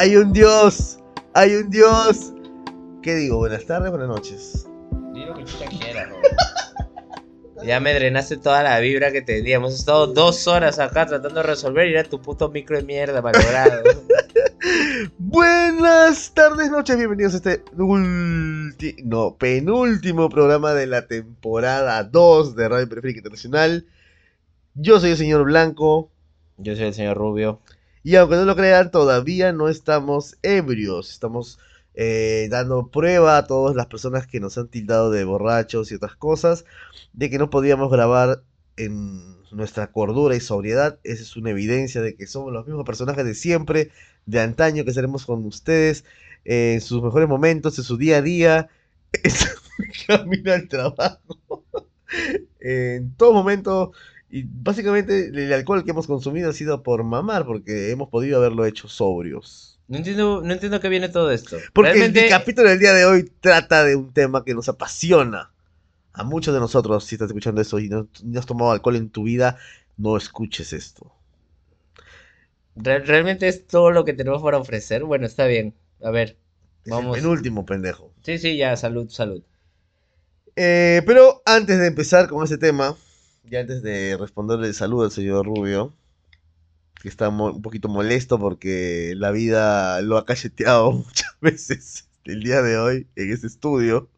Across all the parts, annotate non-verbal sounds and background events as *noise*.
Hay un Dios, hay un Dios. ¿Qué digo? Buenas tardes, buenas noches. Di lo que chucha quieras, *laughs* Ya me drenaste toda la vibra que tenía. Hemos estado dos horas acá tratando de resolver y era tu puto micro de mierda malogrado. *laughs* Buenas tardes, noches, bienvenidos a este no, penúltimo programa de la temporada 2 de Radio Periférica Internacional. Yo soy el señor Blanco Yo soy el señor Rubio. Y aunque no lo crean, todavía no estamos ebrios. Estamos eh, dando prueba a todas las personas que nos han tildado de borrachos y otras cosas de que no podíamos grabar en nuestra cordura y sobriedad. Esa es una evidencia de que somos los mismos personajes de siempre, de antaño, que seremos con ustedes eh, en sus mejores momentos, en su día a día, *laughs* en su camino al trabajo, *laughs* en todo momento. Y básicamente el alcohol que hemos consumido ha sido por mamar, porque hemos podido haberlo hecho sobrios. No entiendo, no entiendo qué viene todo esto. Porque Realmente, el capítulo del día de hoy trata de un tema que nos apasiona a muchos de nosotros. Si estás escuchando eso y no, no has tomado alcohol en tu vida, no escuches esto. re- realmente es todo lo que tenemos para ofrecer. Bueno, está bien. A ver, Es vamos. el penúltimo, pendejo. Sí, sí, ya, salud, salud. Eh, pero antes de empezar con ese tema, y antes de responderle el saludo al señor Rubio, que está un poquito molesto porque la vida lo ha cacheteado *laughs* muchas veces el día de hoy en ese estudio.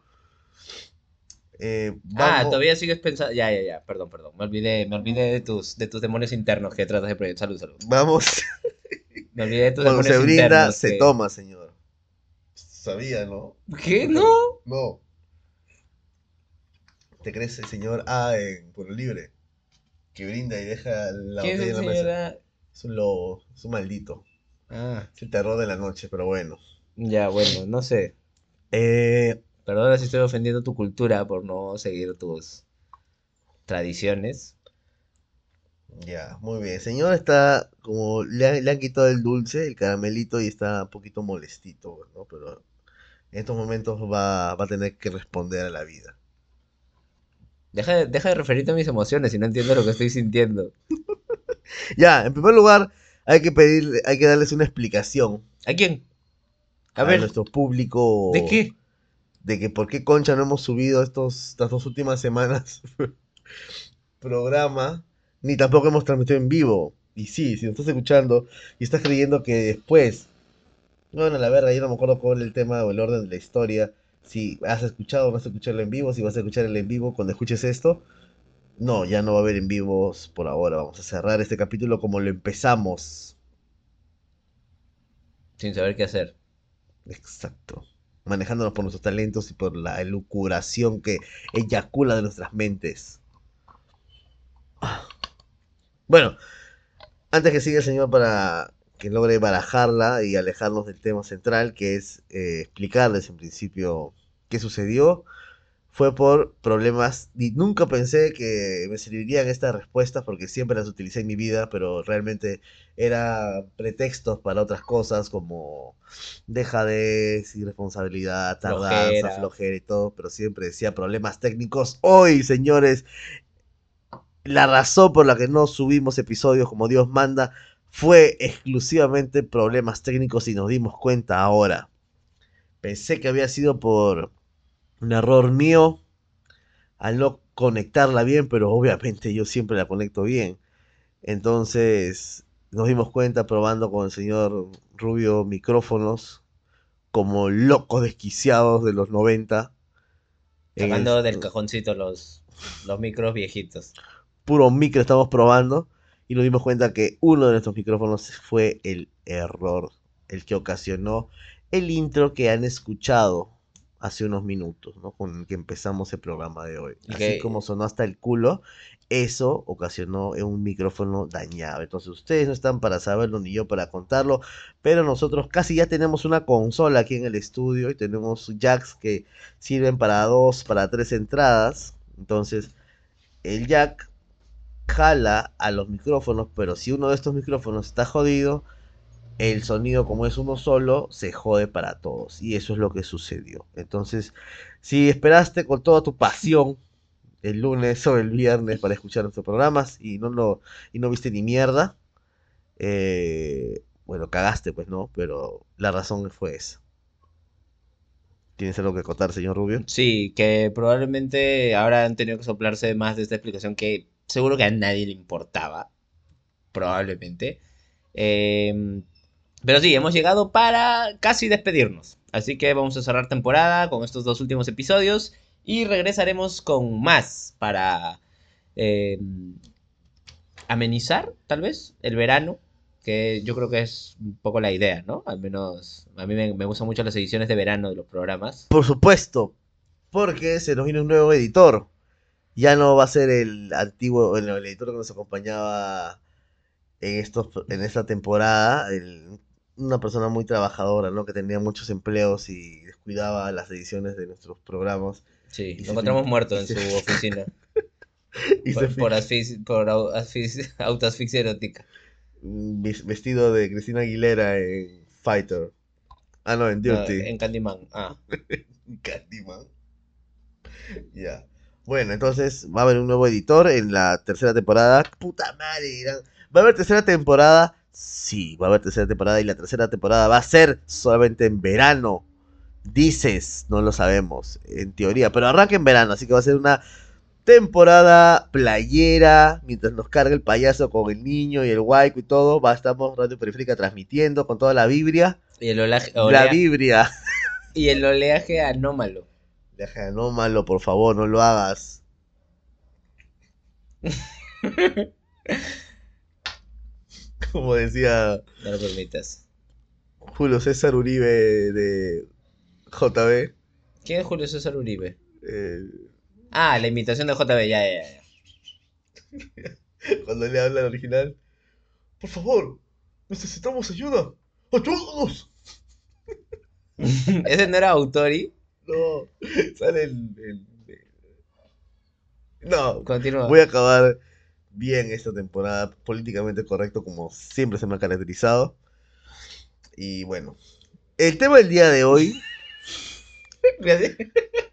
eh, Ah, todavía sigues pensando. Ya, ya, ya, perdón, perdón. Me olvidé, me olvidé de tus, de tus demonios internos que tratas de proyectar. Salud, salud. Vamos, *laughs* Me olvidé de tus cuando demonios se brinda, internos se que- toma, señor. Sabía, ¿no? ¿Qué? ¿No? No. ¿Te crees el señor A en Pueblo Libre? Que brinda y deja la ¿Quién es botella el en la mesa. Es un lobo, es un maldito. Ah, Es el terror de la noche, pero bueno. ya, bueno, no sé. Eh, Perdona si estoy ofendiendo tu cultura por no seguir tus tradiciones. ya, muy bien. El señor está como le han, le han quitado el dulce, el caramelito y está un poquito molestito, ¿no? Pero en estos momentos va, va a tener que responder a la vida. Deja de, deja de referirte a mis emociones si no entiendo lo que estoy sintiendo. *laughs* Ya, en primer lugar, hay que pedirle, hay que darles una explicación ¿A quién? A a ver, nuestro público ¿de qué? de que por qué concha no hemos subido estos, estas dos últimas semanas *laughs* programa, ni tampoco hemos transmitido en vivo. Y sí, si nos estás escuchando y estás creyendo que después, bueno, la verdad, yo no me acuerdo cuál es el tema o el orden de la historia, si has escuchado o no has escuchado en vivo, si vas a escuchar el en vivo cuando escuches esto. No, ya no va a haber en vivos por ahora. Vamos a cerrar este capítulo como lo empezamos. Sin saber qué hacer. Exacto. Manejándonos por nuestros talentos y por la elucubración que eyacula de nuestras mentes. Bueno, antes que siga el señor para que logre barajarla y alejarnos del tema central, que es eh, explicarles en principio qué sucedió, fue por problemas y nunca pensé que me servirían estas respuestas porque siempre las utilicé en mi vida, pero realmente eran pretextos para otras cosas como dejadez, irresponsabilidad, tardanza, Flojera. flojera y todo, pero siempre decía problemas técnicos. Hoy, señores, la razón por la que no subimos episodios como Dios manda fue exclusivamente problemas técnicos y nos dimos cuenta ahora. Pensé que había sido por un error mío al no conectarla bien, pero obviamente yo siempre la conecto bien. Entonces nos dimos cuenta probando con el señor Rubio micrófonos como locos desquiciados de los 90. En Sacando el- del cajoncito los, los micros viejitos. puro micro estamos probando y nos dimos cuenta que uno de nuestros micrófonos fue el error, el que ocasionó el intro que han escuchado hace unos minutos, ¿no? Con el que empezamos el programa de hoy. Así como sonó hasta el culo, eso ocasionó un micrófono dañado. Entonces ustedes no están para saberlo ni yo para contarlo, pero nosotros casi ya tenemos una consola aquí en el estudio y tenemos jacks que sirven para dos, para tres entradas. Entonces el jack jala a los micrófonos, pero si uno de estos micrófonos está jodido, el sonido como es uno solo, se jode para todos. Y eso es lo que sucedió. Entonces, si esperaste con toda tu pasión el lunes o el viernes para escuchar nuestros programas y no lo y no viste ni mierda, eh, bueno, cagaste pues, ¿no? Pero la razón fue esa. ¿Tienes algo que contar, señor Rubio? Sí, que probablemente ahora han tenido que soplarse más de esta explicación que seguro que a nadie le importaba. Probablemente. Em, pero sí, hemos llegado para casi despedirnos. Así que vamos a cerrar temporada con estos dos últimos episodios y regresaremos con más para em, amenizar, tal vez, el verano que yo creo que es un poco la idea, ¿no? Al menos a mí me, me gustan mucho las ediciones de verano de los programas. Por supuesto, porque se nos viene un nuevo editor. Ya no va a ser el antiguo, el, el editor que nos acompañaba en, estos, en esta temporada, el- una persona muy trabajadora, ¿no? Que tenía muchos empleos y descuidaba las ediciones de nuestros programas. Sí, Y lo encontramos fin- muerto en se- su *laughs* oficina *laughs* Y por, por, por asfixia- *laughs* autoasfixia erótica. ves- vestido de Cristina Aguilera en Fighter. Ah, no, en No, Dirty. en Candyman. Ah, Candyman. Ya. Bueno, entonces va a haber un nuevo editor en la tercera temporada. Puta madre. ¿Va a haber tercera temporada? Sí, va a haber tercera temporada y la tercera temporada va a ser solamente en verano. Dices, no lo sabemos, en teoría, pero arranca en verano, así que va a ser una temporada playera, mientras nos carga el payaso con el niño y el guayco y todo, va, estamos Radio Periférica transmitiendo con toda la vibria. y el oleaje, La vibria. y el oleaje anómalo. Deja anómalo, por favor, no lo hagas. *laughs* Como decía No lo permitas. Julio César Uribe de JB, ¿Quién es Julio César Uribe? eh, Ah, la imitación de JB, ya, ya, ya. *laughs* cuando le habla al original. Por favor, necesitamos ayuda. ¡Ayúdanos! *laughs* Ese no era Autori. No, sale el... el- No, Continúa. voy a acabar bien esta temporada, políticamente correcto como siempre se me ha caracterizado. Y bueno, el tema del día de hoy,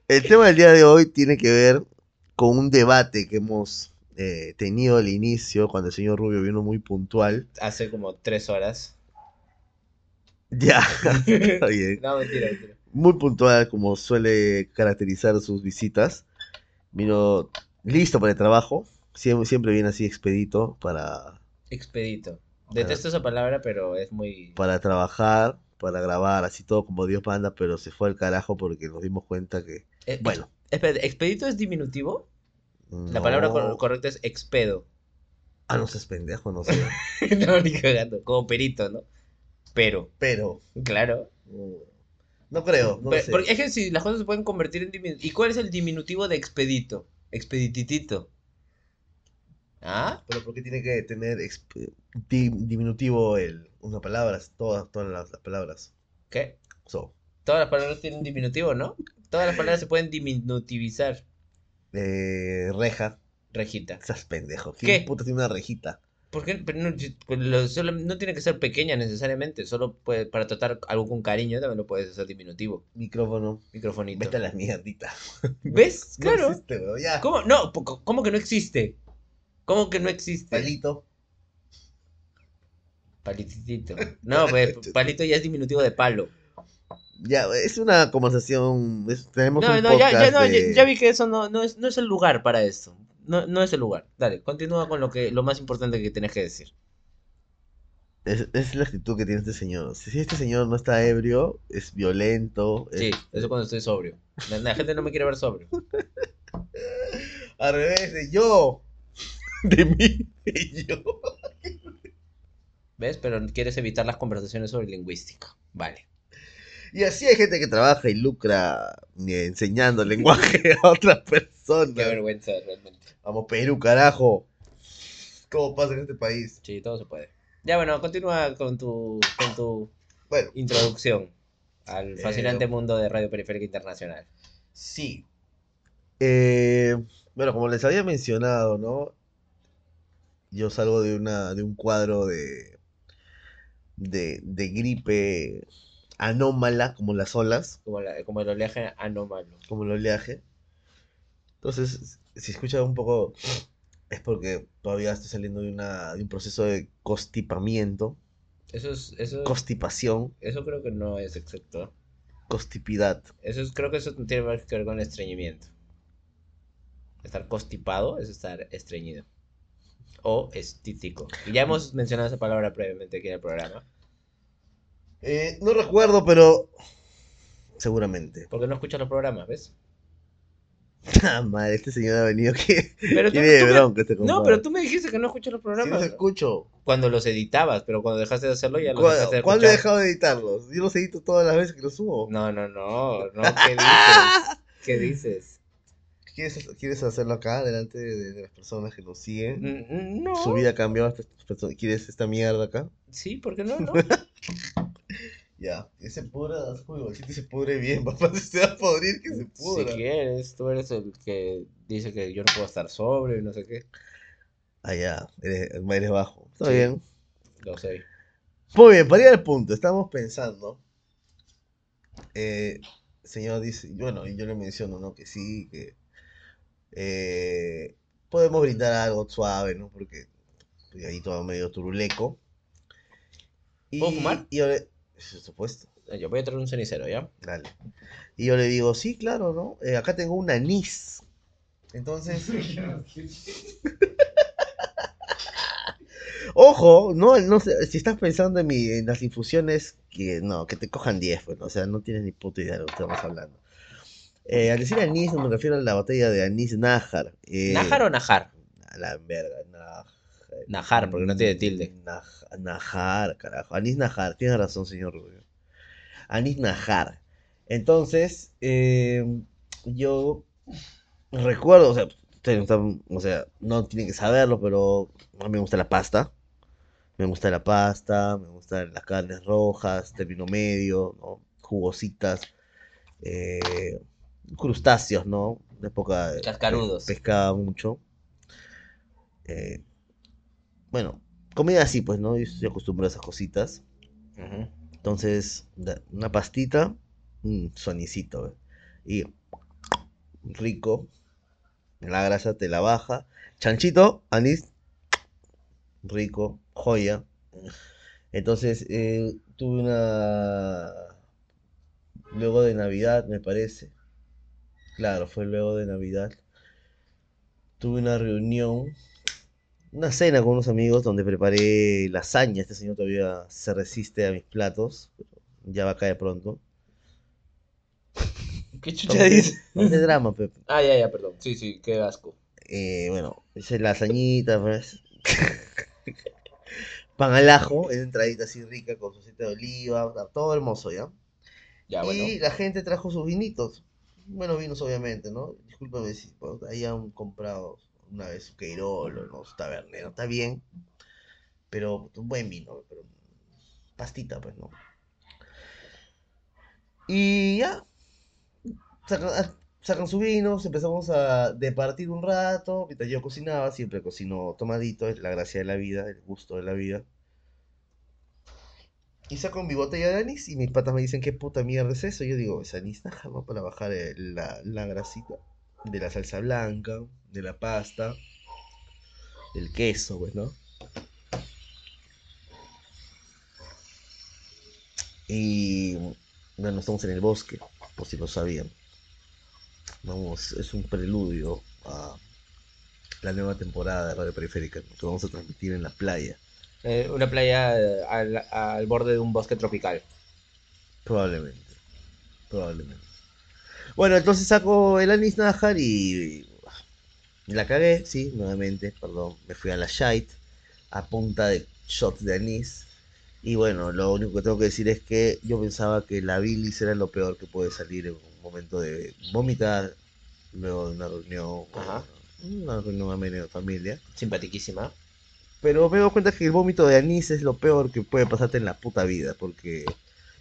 el tema del día de hoy tiene que ver con un debate que hemos eh, tenido al inicio, cuando el señor Rubio vino muy puntual. Hace como tres horas. Ya, *laughs* está bien. No, mentira, mentira. Muy puntual como suele caracterizar sus visitas. Vino listo para el trabajo. Siempre, siempre viene así expedito para, Expedito. Detesto esa palabra, pero es muy... para trabajar, para grabar, así todo como Dios manda, pero se fue al carajo porque nos dimos cuenta que, Eh, bueno, Espera, ¿expedito es diminutivo? La palabra cor- correcta es expedo. Ah, no seas pendejo, no sé. *laughs* no, ni cagando. Como perito, ¿no? Pero, Pero, claro. no, no creo, no Pero- sé. porque es que si las cosas se pueden convertir en diminutivo. ¿Y cuál es el diminutivo de expedito? Expedititito. ¿Ah? Pero ¿por qué tiene que tener di- diminutivo el, una palabra? Todas, todas las, las palabras. ¿Qué? So, Todas las palabras tienen diminutivo, ¿no? Todas las palabras se pueden diminutivizar. eh, reja, Rejita. seas pendejo. ¿Qué? ¿Quién puta tiene una rejita? ¿Por qué? Pero no, pues no tiene que ser pequeña necesariamente. Solo puede, para tratar algo con cariño también lo puedes hacer diminutivo. Micrófono. Microfonito. Vete a la mierdita. ¿Ves? *laughs* No Claro. existe, weón, ya. ¿Cómo? No, ¿cómo que no existe? ¿Cómo que no existe? Palito. Palititito. No, pues *laughs* palito ya es diminutivo de palo. Ya, es una conversación. es- tenemos No, un no, ya, ya, podcast no, ya, ya vi que eso no, no, es, no es el lugar para esto. No, no es el lugar. Dale, continúa con lo que lo más importante que tenés que decir. Es, es la actitud que tiene este señor. Si este señor no está ebrio, es violento. es- Sí, eso cuando estoy sobrio. La, la gente no me quiere ver sobrio. *laughs* Al revés de yo. *laughs* De mí, de yo. ¿Ves? Pero quieres evitar las conversaciones sobre lingüística. Vale. Y así hay gente que trabaja y lucra eh, enseñando lenguaje *laughs* a otras Qué personas. vergüenza realmente. Vamos, Perú, carajo. ¿Cómo pasa en este país? Sí, todo se puede. Ya bueno, continúa con tu, con tu Bueno, introducción al fascinante Eh, mundo de Radio Periférica Internacional. sí. Eh, bueno, como les había mencionado, ¿no? Yo salgo de una, de un cuadro de, de, de gripe anómala, como las olas. Como, la- como el oleaje anómalo. como el oleaje. Entonces, si escuchas un poco, *sniffs* es porque todavía estoy saliendo de, una, de un proceso de constipamiento, Eso es, eso, constipación, eso creo que no es exacto. constipidad. Eso es, creo que eso tiene más que ver con estreñimiento. Estar constipado es estar estreñido. O estítico. Y ya hemos mencionado esa palabra previamente aquí en el programa. Eh, no recuerdo, pero seguramente. Porque no escuchas los programas, ¿ves? *laughs* Ah, madre, este señor ha venido que *laughs* Pero *laughs* tú, tiene de tú me- bronca este No, pero tú me dijiste que no escuchas los Sí programas. los escucho. Cuando los editabas, pero cuando dejaste de hacerlo ya los ¿Cuál- dejaste de ¿Cuándo he dejado de editarlos? Yo los edito todas las veces que los subo. No, no, no, no, ¿qué dices? ¿Qué dices? ¿Quieres, ¿Quieres hacerlo acá, delante de, de las personas que nos siguen? Mm, No. Su vida cambió. ¿Quieres esta mierda acá? Sí, ¿por qué no? no? Ya, que se pudra, uy, que se pudre bien, *laughs* papá, se va a podrir que se Si pudra. quieres, tú eres el que dice que yo no puedo estar sobrio y no sé qué. Ah, ya, eres, eres bajo. Está Sí. bien. Lo sé. Muy bien, para ir al punto, estamos pensando. Eh, señor dice, bueno, y yo le menciono, ¿no? Que sí, que eh, podemos brindar algo suave, ¿no? Porque estoy ahí todo medio turuleco. Y, ¿Puedo fumar? Y por supuesto, Yo voy a traer un cenicero, ¿ya? dale. Y yo le digo, sí, claro, ¿no? Eh, acá tengo un anís. Entonces, *laughs* Ojo, no, no sé, si estás pensando en, mi, en las infusiones, que no, que te cojan 10, pues, o sea, no tienes ni puta idea de lo que estamos hablando. Eh, al decir anís, me refiero a la botella de anís Nájar. eh, ¿Najar o Najar? A la verga, Nájar. Najar, porque no tiene tilde. Naj- Najar, carajo. Anís Najar, tiene razón, señor Rubio. Anís Najar. Entonces, eh, yo recuerdo, o sea, o sea, no tienen que saberlo, pero a mí me gusta la pasta. Me gusta la pasta, me gustan las carnes rojas, término medio, ¿no? Jugositas, eh, crustáceos, ¿no? De época de- Cascarudos. pescaba mucho. Eh, bueno, comida así, pues, ¿no? Yo estoy acostumbrado a esas cositas. Entonces, una pastita, un sonicito, y rico. La grasa te la baja. Chanchito, anís, rico, joya. Entonces, eh, tuve una... Luego de Navidad, me parece. Claro, fue luego de Navidad. Tuve una reunión, una cena con unos amigos donde preparé lasaña. Este señor todavía se resiste a mis platos. pero ya va a caer pronto. *laughs* ¿Qué chucha dices? no de drama, Pepe. *laughs* Ah, ya, ya, perdón. Sí, sí, qué asco. Eh, bueno, hice lasañita, pues. *laughs* Pan al ajo, una entradita así rica con su aceite de oliva, todo hermoso, ¿ya? Ya, bueno. Y la gente trajo sus vinitos. Buenos vinos, obviamente, ¿no? Discúlpame si pues, hayan comprado una vez Queirolo, ¿no? Tabernero, está bien. Pero buen vino, pero pastita, pues, ¿no? Y ya. Sacan, ah, sacan su vino, empezamos a departir un rato. Mientras yo cocinaba, siempre cocino tomadito, es la gracia de la vida, el gusto de la vida. Y saco mi botella de anís y mis patas me dicen, ¿qué puta mierda es eso? Yo digo, es anís ¿no? Para bajar el- la, la grasita de la salsa blanca, de la pasta, del queso, pues, ¿no? Y bueno, estamos en el bosque, por si no sabían. Vamos, es un preludio a la nueva temporada de Radio Periférica, que vamos a transmitir en la playa. Eh, una playa eh, al, al borde de un bosque tropical. Probablemente. Probablemente. Bueno, entonces saco el anís nájar y, la cagué, sí, nuevamente, perdón. Me fui a la shite a punta de shots de anís. Y bueno, lo único que tengo que decir es que yo pensaba que la bilis era lo peor que puede salir en un momento de vomitar, luego de una reunión, Ajá. una reunión amena de familia. Simpatiquísima. Pero me doy cuenta que el vómito de anís es lo peor que puede pasarte en la puta vida, porque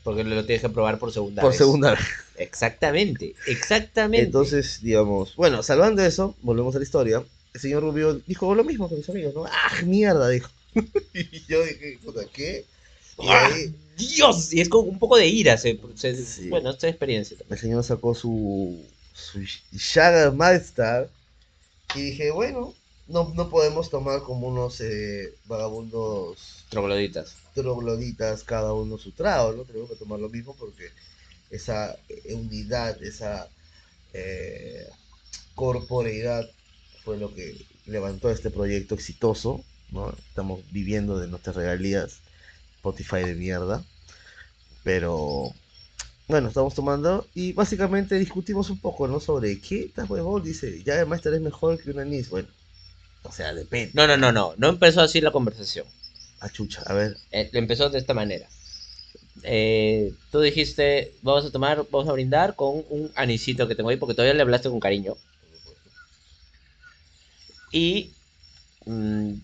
Porque lo tienes que probar por segunda por vez. segunda vez. Exactamente, exactamente. Entonces, digamos, bueno, salvando eso, volvemos a la historia. El señor Rubio dijo lo mismo que mis amigos, ¿no? ¡Ah, mierda! Dijo. *laughs* y yo dije, puta, ¿qué? Y ¡Ah! ahí Dios, y es con un poco de ira. Se, se- Sí. Bueno, esta experiencia. el señor sacó su, su Jagger Master Y dije, bueno, no, no podemos tomar como unos eh, vagabundos Trogloditas. Trogloditas cada uno su trago, ¿no? Tenemos que tomar lo mismo porque esa eh, unidad, esa eh, corporeidad fue lo que levantó este proyecto exitoso, ¿no? Estamos viviendo de nuestras regalías, Spotify de mierda, pero bueno, estamos tomando y básicamente discutimos un poco, ¿no? Sobre qué estás huevón, dice, ya máster es mejor que un anís, bueno, o sea, depende, No, no, no, no. No empezó así la conversación. A chucha, a ver, Eh, empezó de esta manera. Eh, tú dijiste, vamos a tomar, vamos a brindar con un anisito que tengo ahí, porque todavía le hablaste con cariño. Y mm,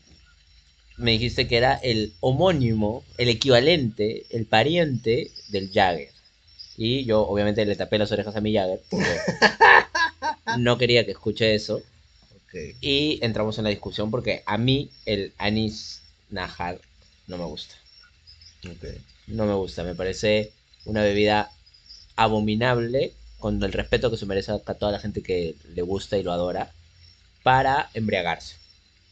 me dijiste que era el homónimo, el equivalente, el pariente del Jagger. Y yo obviamente le tapé las orejas a mi Jagger, porque *laughs* no quería que escuche eso. ok, Y entramos en la discusión porque a mí el anís Najar no me gusta. ok. No me gusta, me parece una bebida abominable con el respeto que se merece a toda la gente que le gusta y lo adora para embriagarse.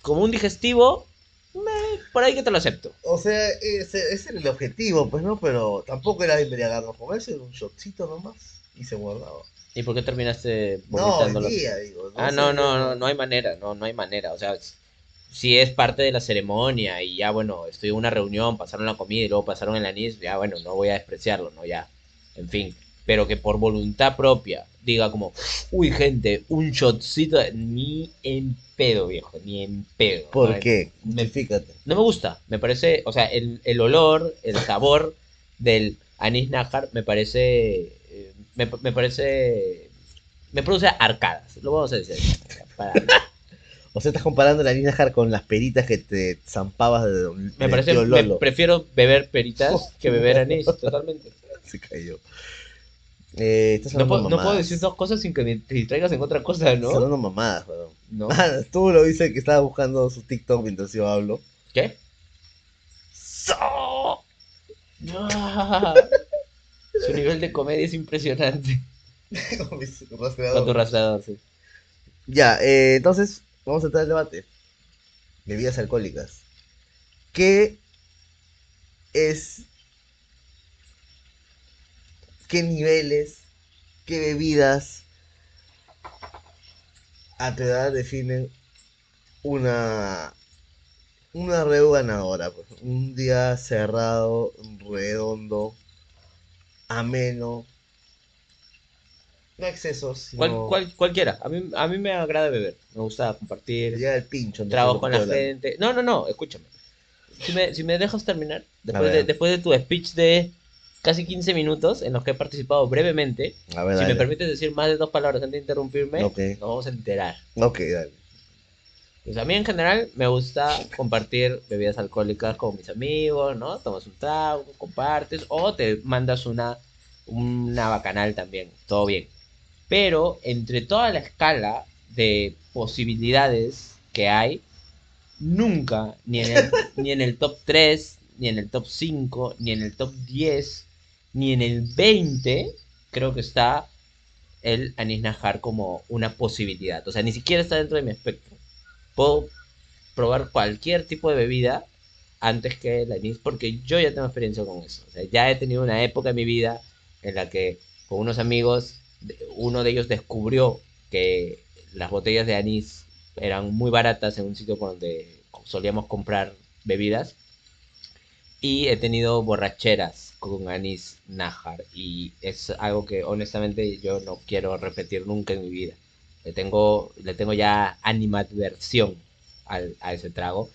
Como un digestivo, me- por ahí que te lo acepto. O sea, ese, ese era el objetivo, pues no, pero tampoco era embriagarnos con eso, era un shotcito nomás y se guardaba. ¿Y por qué terminaste No, vomitándolo? el día, digo. ah, sé, no, no, no, no hay manera, no, no hay manera. O sea, si es parte de la ceremonia y ya, bueno, estoy en una reunión, pasaron la comida y luego pasaron el anís, ya, bueno, no voy a despreciarlo, ¿no? Ya, en fin. Pero que por voluntad propia diga como, uy, gente, un shotcito, ni en pedo, viejo, ni en pedo. ¿Por ¿no? qué? Me- Justifícate. No me gusta, me parece, o sea, el, el olor, el sabor del anís nájar me parece, eh, me, me parece, me produce arcadas, lo vamos a decir. para- O sea, estás comparando la Nina Jar con las peritas que te zampabas de don me parece, me- prefiero beber peritas *laughs* que beber anís, totalmente. Se cayó. Eh, No, puedo- no puedo mamadas. decir dos cosas sin que me- distraigas en otra cosa, ¿no? hablando mamadas, weón. ¿No? Ah, tú lo dice que estaba buscando su TikTok mientras yo hablo. ¿Qué? Ah, Su nivel de comedia es impresionante. *laughs* Con tu rastreador. rastreador, sí. Ya, eh, entonces, vamos a entrar al debate. Bebidas alcohólicas. ¿Qué es... ¿Qué niveles, qué bebidas a tu edad definen una... Una ganadora? pues? Un día cerrado, redondo, ameno. No excesos, Cual- sino... cual- cualquiera. A mí, a mí me agrada beber. Me gusta compartir. Llega el pincho. entonces Trabajo con la gente. No, no, no, escúchame. Si me, si me dejas terminar, después de, después de tu speech de casi 15 minutos en los que he participado brevemente, A ver, si me permites decir más de dos palabras antes de interrumpirme, nos vamos a enterar. Ok, dale. Pues a mí en general me gusta compartir bebidas alcohólicas con mis amigos, ¿no? Tomas un trago, compartes, o te mandas una, una bacanal también, todo bien. Pero entre toda la escala de posibilidades que hay, nunca, ni en el, *laughs* ni en el top 3, ni en el top 5, ni en el top 10, ni en el 20, creo que está el anís najar como una posibilidad. O sea, ni siquiera está dentro de mi espectro. Puedo probar cualquier tipo de bebida antes que el anís, porque yo ya tengo experiencia con eso. O sea, ya he tenido una época en mi vida en la que con unos amigos, uno de ellos descubrió que las botellas de anís eran muy baratas en un sitio donde solíamos comprar bebidas. Y he tenido borracheras con anís nájar. Y es algo que honestamente yo no quiero repetir nunca en mi vida. Le tengo, le tengo ya animadversión al, a ese trago.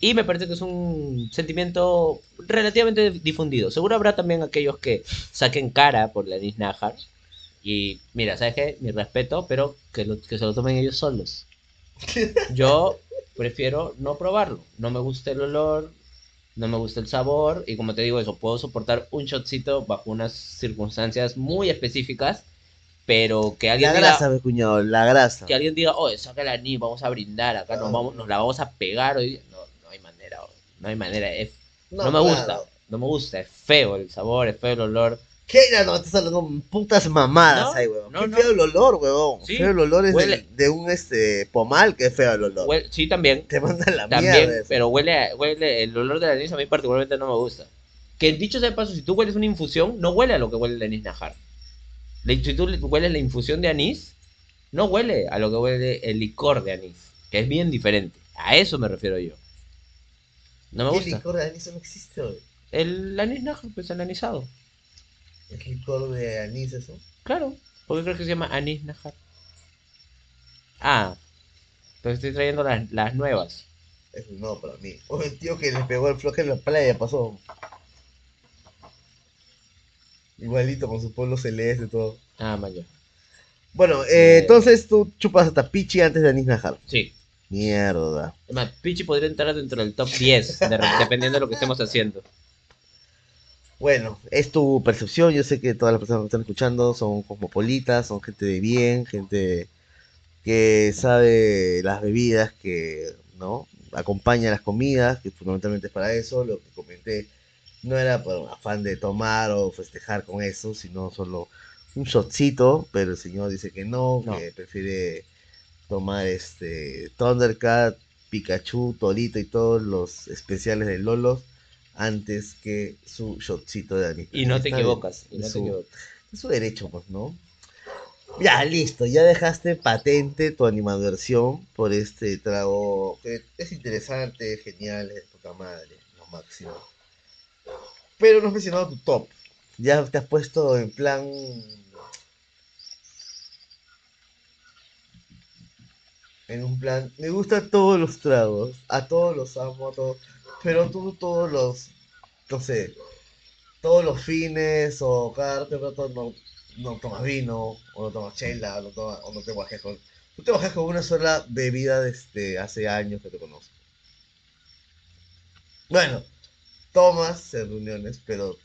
Y me parece que es un sentimiento relativamente difundido. Seguro habrá también aquellos que saquen cara por el anís nájar. Y mira, ¿sabes qué? Mi respeto, pero que, lo- que se lo tomen ellos solos. *laughs* Yo prefiero no probarlo. No me gusta el olor, no me gusta el sabor. Y como te digo eso, puedo soportar un shotcito bajo unas circunstancias muy específicas. Pero que alguien La diga, grasa, mi cuñado, la grasa. que alguien diga, oye, saca el anís, vamos a brindar, acá nos, Ah. vamos, nos la vamos a pegar hoy. No, no hay manera, no hay manera. es- no, me claro. gusta, no me gusta, es feo el sabor, es feo el olor. ¿Qué? No, no, estás hablando putas mamadas No, ahí, weón. no, Qué no. feo el olor, weón. Sí, feo el olor es huele. de, de un este pomal que es feo el olor. Huele- sí, también. Te manda la También, mierda. eso. pero huele, huele el olor del anís a mí particularmente no me gusta. Que dicho sea de paso, si tú hueles una infusión, no huele a lo que huele el anís najar. Si tú le- hueles la infusión de anís, no huele a lo que huele el licor de anís, que es bien diferente. A eso me refiero yo. No me ¿Qué gusta. licor de anís no existe hoy? El anís najar, pues el anisado. ¿Es licor de anís eso? Claro. ¿Por qué crees que se llama anís najar? Ah, entonces estoy trayendo las, las nuevas. Es un no para mí. O el tío que le pegó el floje en la playa pasó. Igualito con su pueblo celeste y todo. Ah, mayo. Bueno, eh, entonces tú chupas hasta pichi antes de anís najar. Sí. Mierda. Es más, Pichi podría entrar dentro del top 10, de- dependiendo de lo que estemos haciendo. Bueno, es tu percepción. Yo sé que todas las personas que están escuchando son cosmopolitas, son gente de bien, gente que sabe las bebidas que, ¿no? Acompaña las comidas, que fundamentalmente es para eso. Lo que comenté no era por un afán de tomar o festejar con eso, sino solo un shotcito, pero el señor dice que no, No. que prefiere tomar este Thundercat, Pikachu, Torito y todos los especiales de Lolos antes que su shotcito de anís. Y no te equivocas, y no es te su- equivocas. Es su derecho, pues, ¿no? Ya, listo, ya dejaste patente tu animadversión por este trago que es interesante, genial, es puta madre, lo máximo. Pero no has mencionado tu top. Ya te has puesto en plan. En un plan. Me gustan todos los tragos. A todos los amo, a todos. Pero tú todos los. No sé. Todos los fines o cada rato no, no tomas vino, o no tomas chela, o no, tomas, o no te bajes con. Tú te bajas con una sola bebida desde hace años que te conozco. Bueno, tomas en reuniones, pero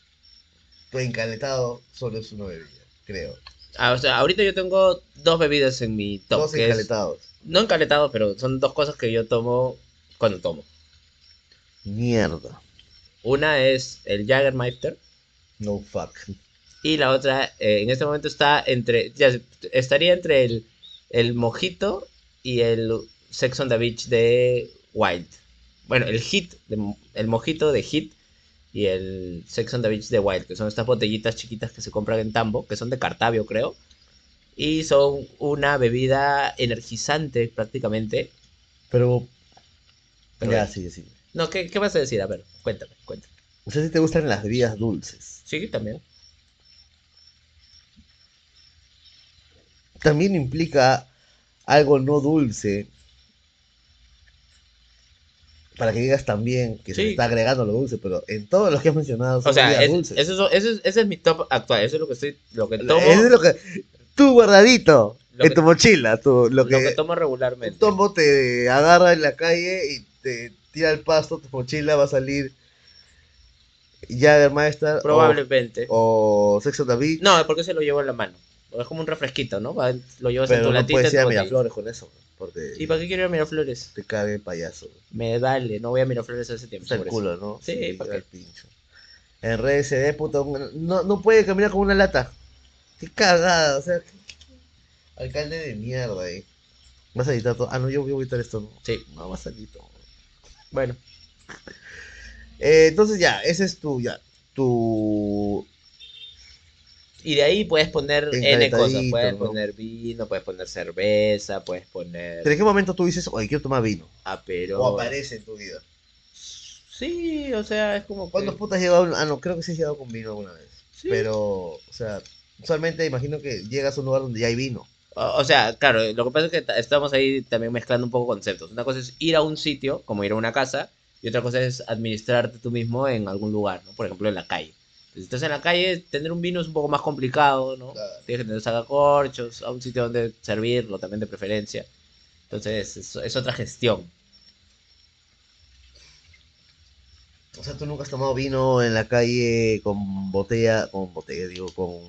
tu encaletado solo es una bebida, creo. Ah, o sea, ahorita yo tengo dos bebidas en mi top. Dos es- encaletados. no encaletados, pero son dos cosas que yo tomo cuando tomo. Mierda. Una es el Jagermeister No fuck. y la otra eh, en este momento está entre, ya, estaría entre el, el mojito y el Sex on the Beach de Wild. Bueno, el hit, de- el mojito de hit y el Sex on the Beach de Wild, que son estas botellitas chiquitas que se compran en Tambo, que son de Cartavio, creo. Y son una bebida energizante prácticamente. Pero. Pero ya, sí. No, ¿qué, qué vas a decir? A ver, cuéntame, cuéntame. No sé si te gustan las bebidas dulces. Sí, también. También implica algo no dulce. Para que digas también que se le está agregando lo dulce, pero en todos los que has mencionado son O sea, bebidas es- dulces. eso, es- eso es- ese es mi top actual. Eso es lo que estoy, lo que tomo, Eso es lo que. Tú guardadito Lo en que- tu mochila. Tu, lo lo que, tomo un regularmente. tombo te agarra en la calle y te tira al pasto, tu mochila va a salir o, Probablemente. o Sex on the Beach. No, es porque se lo llevo en la mano. Es como un refresquito, ¿no? Va- Lo llevas en pero tu no latita. puedes en ir a. Miraflores con eso. Porque ¿Y para qué quiero ir a Miraflores? te cague payaso. Me vale, no voy a Miraflores hace tiempo. Está el por eso. culo, ¿no? Sí, ¿para al qué? pincho. En RSD, puto, no, no puede caminar con una lata. Qué cagada, o sea, qué- qué- alcalde de mierda ahí. ¿Vas a editar todo? Ah, no, yo voy a editar esto, ¿no? Sí, No, vas a editar todo. Bueno. Eh, entonces ya, ese es tu, ya, tu... Y de ahí puedes poner N cosas. Puedes ¿no? poner vino, puedes poner cerveza, puedes poner ¿Pero en qué momento tú dices, oye, quiero tomar vino? apero. O aparece en tu vida. Sí, o sea, es como que... ¿Cuántos putas has un- Ah, no, creo que sí has llegado con vino alguna vez. Sí. Pero, o sea, usualmente imagino que llegas a un lugar donde ya hay vino. O, o sea, claro, lo que pasa es que ta- estamos ahí también mezclando un poco conceptos. Una cosa es ir a un sitio, como ir a una casa, y otra cosa es administrarte tú mismo en algún lugar, ¿no? Por ejemplo, en la calle. Si estás en la calle, tener un vino es un poco más complicado, ¿no? Claro. Tienes que tener sacacorchos, a un sitio donde servirlo también de preferencia. Entonces, es, es otra gestión. O sea, tú nunca has tomado vino en la calle con botella, con botella, digo, con,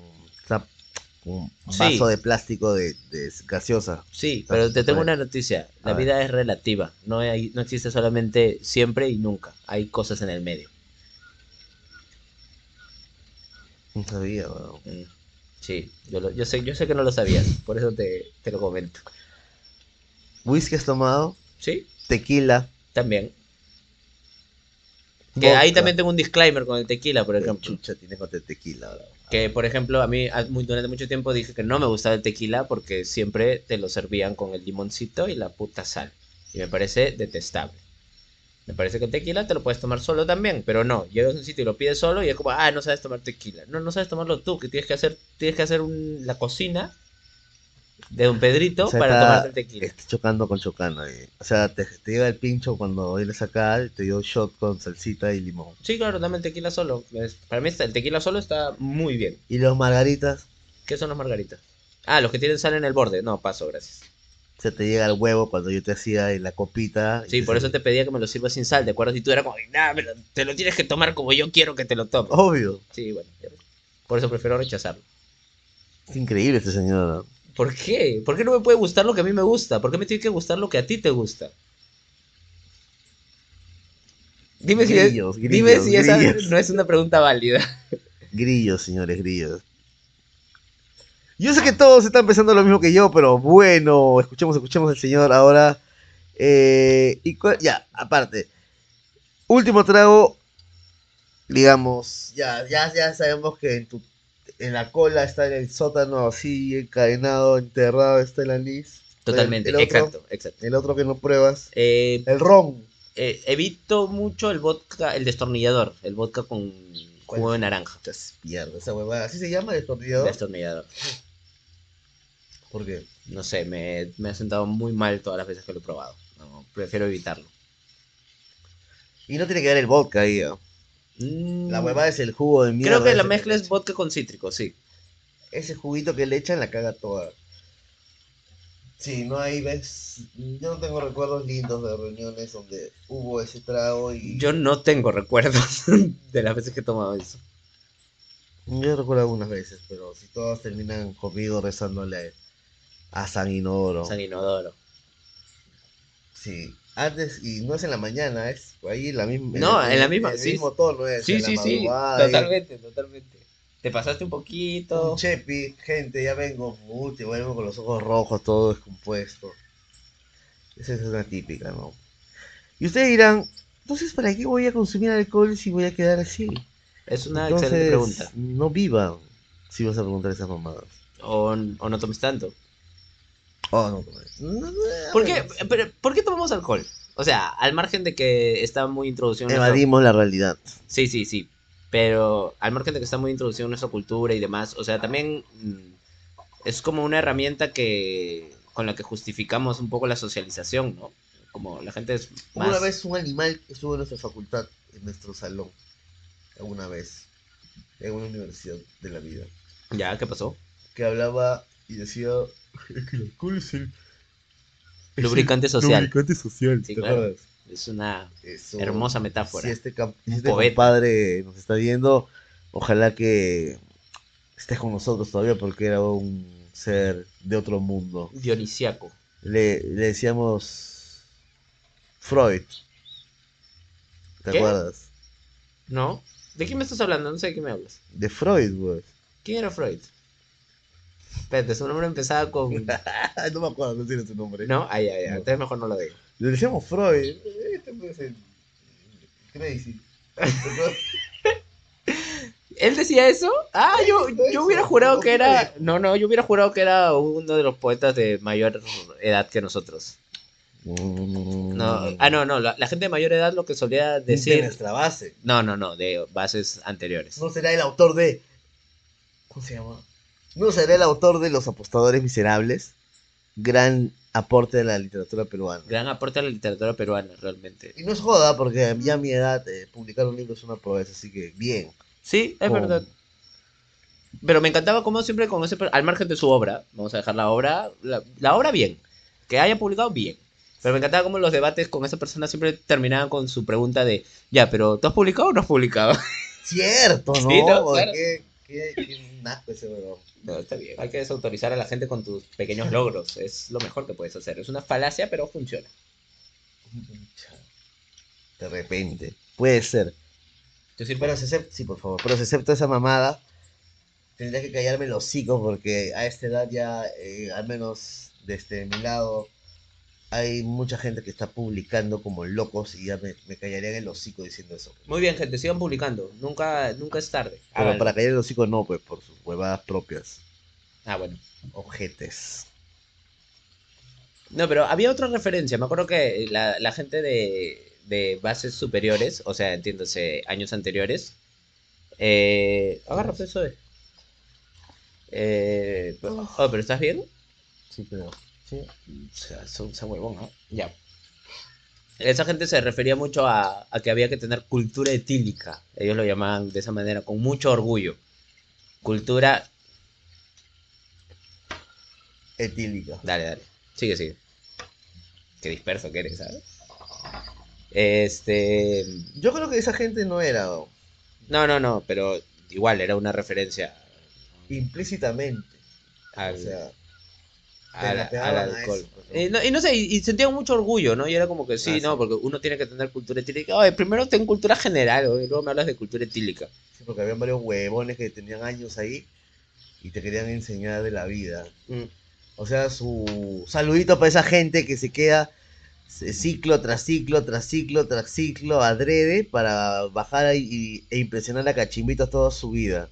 un Sí. vaso de plástico de, de gaseosa. Sí, pero te tengo una noticia. La ver. vida es relativa. No, hay, no existe solamente siempre y nunca. Hay cosas en el medio. No sabía, weón. Mm, Sí, yo, lo- yo, sé, yo sé que no lo sabías, por eso te, te lo comento. ¿Whisky has tomado? Sí, Tequila. también. Que ahí también tengo un disclaimer con el tequila, por Qué ejemplo. chucha tiene contra el tequila. Que, por ejemplo, a mí durante mucho tiempo dije que no me gustaba el tequila porque siempre te lo servían con el limoncito y la puta sal. Y me parece detestable. Me parece que el tequila te lo puedes tomar solo también, pero no. Llegas a un sitio y lo pides solo y es como, ah, no sabes tomar tequila. No, no sabes tomarlo tú, que tienes que hacer, tienes que hacer un- la cocina de Don Pedrito O sea, para tomarte el tequila. Está chocando con chocando ahí. O sea, te, te llega el pincho cuando vienes acá y te dio shot con salsita y limón. Sí, claro, dame el tequila solo. Para mí el tequila solo está muy bien. ¿Y los margaritas? ¿Qué son los margaritas? Ah, los que tienen sal en el borde. No, paso, gracias. Se te llega el huevo cuando yo te hacía la copita. Sí, por eso te pedía que me lo sirvas sin sal, ¿de acuerdo? Y tú eras como, nada, me lo- te lo tienes que tomar como yo quiero que te lo tomes. Obvio. Sí, bueno, por eso prefiero rechazarlo. Es increíble este señor. ¿no? ¿Por qué? ¿Por qué no me puede gustar lo que a mí me gusta? ¿Por qué me tiene que gustar lo que a ti te gusta? Dime si, es- Grillos, dime grillos, si esa grillos. no es una pregunta válida. Grillos, señores, grillos. Yo sé que todos están pensando lo mismo que yo, pero bueno, escuchemos, escuchemos al señor ahora. Eh, y ya, aparte. Último trago, digamos, ya, ya, ya sabemos que en, tu, en la cola está en el sótano así, encadenado, enterrado, está el anís. Totalmente, El, el otro, exacto, exacto. El otro que no pruebas, Eh, el ron. eh, evito mucho el vodka, el destornillador, el vodka con jugo de naranja. Mierda, esa huevada. ¿Así se llama el destornillador? Destornillador. ¿Por qué? No sé, me, me ha sentado muy mal todas las veces que lo he probado. No, prefiero evitarlo. Y no tiene que ver el vodka ahí, ¿no? Mm, La huevada es el jugo de mierda. Creo que la mezcla es vodka con cítrico, sí. Ese juguito que le echan la caga toda. Sí, no hay ves. Yo no tengo recuerdos lindos de reuniones donde hubo ese trago y. Yo no tengo recuerdos *laughs* de las veces que he tomado eso. Yo recuerdo algunas veces, pero si todos terminan conmigo rezándole a San Inodoro. San Inodoro. Sí. Antes, y no es en la mañana, es ahí en la misma. No, el- en la misma, el sí. mismo tono es. Sí, sí, sí. Totalmente, totalmente. Te pasaste un poquito. Un chepi, gente, ya vengo, puti, vuelvo con los ojos rojos, todo descompuesto. Esa es una típica, ¿no? Y ustedes dirán, entonces, ¿para qué voy a consumir alcohol si voy a quedar así? Es una Entonces, excelente pregunta. no vivan si vas a preguntar esas mamadas. O, o no tomes tanto. Oh, no, no, no, no, ¿Por qué, bueno, pero, ¿Por qué tomamos alcohol? O sea, al margen de que está muy introducido en nuestra- Evadimos la realidad. Sí, sí, sí. Pero al margen de que está muy introducido en nuestra cultura y demás, o sea, también mm, es como una herramienta que con la que justificamos un poco la socialización, ¿no? Como la gente es más... Una vez un animal estuvo en nuestra facultad, en nuestro salón. Alguna vez. En una universidad de la vida. ¿Ya? ¿Qué pasó? Que hablaba y decía, es que el alcohol es el... es el Lubricante social. Lubricante social, Sí, ¿te claro. acuerdas? Es una Eso. hermosa metáfora. Si este, este compadre nos está viendo, ojalá que estés con nosotros todavía porque era un ser de otro mundo. Dionisiaco. Le, le decíamos Freud. ¿Te ¿Qué? acuerdas? ¿No? ¿De quién me estás hablando? No sé de qué me hablas. De Freud, güey. ¿Quién era Freud? Espérate, su nombre empezaba con... *laughs* no me acuerdo, no tiene su nombre. ¿No? Ay, ay, ay. No. Entonces mejor no lo digo. Le decíamos Freud. Este pues el... Crazy. *laughs* ¿Él decía eso? Ah, yo, yo hubiera jurado que era... No, no, yo hubiera jurado que era uno de los poetas de mayor edad que nosotros. No, ah, no, no, la, la gente de mayor edad lo que solía De decir... nuestra base. No, no, no, de bases anteriores. No será el autor de. ¿Cómo se llama? No será el autor de Los Apostadores Miserables. Gran aporte de la literatura peruana. Gran aporte a la literatura peruana, realmente. Y no es joda, porque ya a mi edad eh, publicar un libro es una proeza, así que bien. Sí, es Con- verdad. Pero me encantaba como siempre con ese... per- Al margen de su obra, vamos a dejar la obra... La, la obra bien. Que haya publicado bien. Pero me encantaba como los debates con esa persona siempre terminaban con su pregunta de... Ya, pero ¿tú has publicado o no has publicado? Cierto, ¿no? *laughs* Sí, no, claro. ¿Qué, qué, qué naco ese weón. No, está bien. Hay que desautorizar a la gente con tus pequeños logros. Es lo mejor que puedes hacer. Es una falacia, pero funciona. De repente. Puede ser. Yo sí, Pero se acepta, sí, por favor. Pero se acepta esa mamada. tendría que callarme el hocico porque a esta edad ya, eh, al menos desde mi lado, hay mucha gente que está publicando como locos y ya me, me callaría en el hocico diciendo eso. Muy bien, gente, sigan publicando. Nunca, nunca es tarde. Pero Háganlo. para callar el hocico no, pues por sus huevadas propias. Ah, bueno. Ojetes. No, pero había otra referencia. Me acuerdo que la, la gente de, de bases superiores, o sea, entiéndose, años anteriores. Eh, agarra eso de. Eh, oh, pero ¿estás bien? Sí, pero. Sí. O sea, huevón, ¿no? Ya. Esa gente se refería mucho a, a que había que tener cultura etílica. Ellos lo llamaban de esa manera, con mucho orgullo. Cultura. Etílica. Dale, dale. Sigue, sigue. Qué disperso que eres, ¿sabes? Este. Yo creo que esa gente no era ¿no? No, no, no, pero igual era una referencia implícitamente. al, O sea, al- al alcohol. eso, pues. Eh, no, y no sé, y, y sentía mucho orgullo, ¿no? Y era como que sí, Ah, no, sí. porque uno tiene que tener cultura etílica. Oye, primero ten cultura general, oye, luego me hablas de cultura etílica. Sí, porque había varios huevones que tenían años ahí y te querían enseñar de la vida. Mm. O sea, su saludito para esa gente que se queda ciclo tras ciclo, tras ciclo, tras ciclo, adrede para bajar y, e impresionar a cachimbitos toda su vida.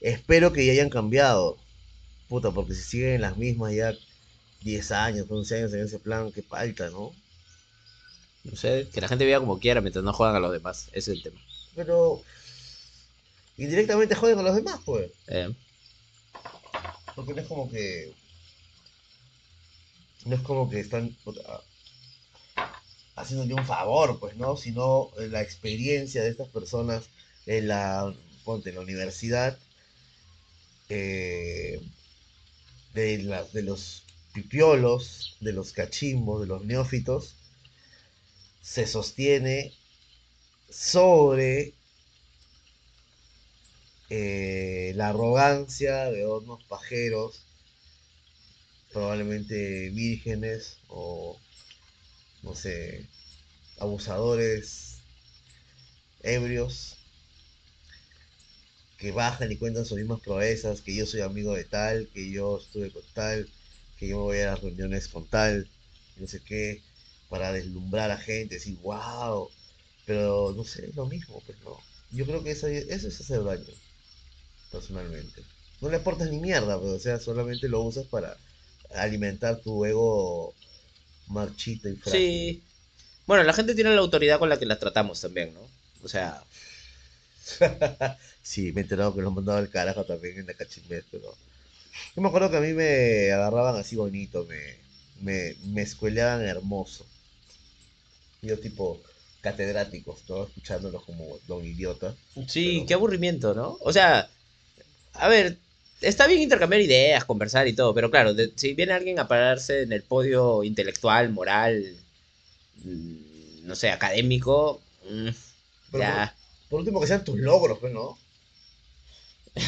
Espero que ya hayan cambiado. Puta, porque si siguen en las mismas ya 10 años, 11 años en ese plan, qué falta, ¿no? No sé, que la gente viva como quiera mientras no juegan a los demás. Ese es el tema. Pero indirectamente joden a los demás, pues. Eh, Porque no es como que. No es como que están haciéndole un favor, pues, ¿no? Sino eh, la experiencia de estas personas en la, ponte, en la universidad, eh, de, la- de los pipiolos, de los cachimbos, de los neófitos, se sostiene sobre eh, la arrogancia de unos pajeros, probablemente vírgenes o, no sé, abusadores, ebrios, que bajan y cuentan sus mismas proezas, que yo soy amigo de tal, que yo estuve con tal, que yo voy a las reuniones con tal, no sé qué, para deslumbrar a gente, decir, wow, pero no sé, es lo mismo, pues no. Yo creo que eso, eso es hacer daño personalmente. No le aportas ni mierda, pero, o sea, solamente lo usas para alimentar tu ego marchito y frágil. sí. Bueno, la gente tiene la autoridad con la que las tratamos también, ¿no? O sea, *laughs* Sí, me he enterado que lo han mandado al carajo también en la cachimbet, pero... Yo me acuerdo que a mí me agarraban así bonito, me, me, me escueleaban hermoso. Yo tipo catedráticos, todos escuchándolos como don idiota. sí, Pero- qué aburrimiento, ¿no? O sea, a ver, está bien intercambiar ideas, conversar y todo, pero claro, de- si viene alguien a pararse en el podio intelectual, moral, mm, no sé, académico, mm, Pero ya. Por último que sean tus logros, pues, ¿no?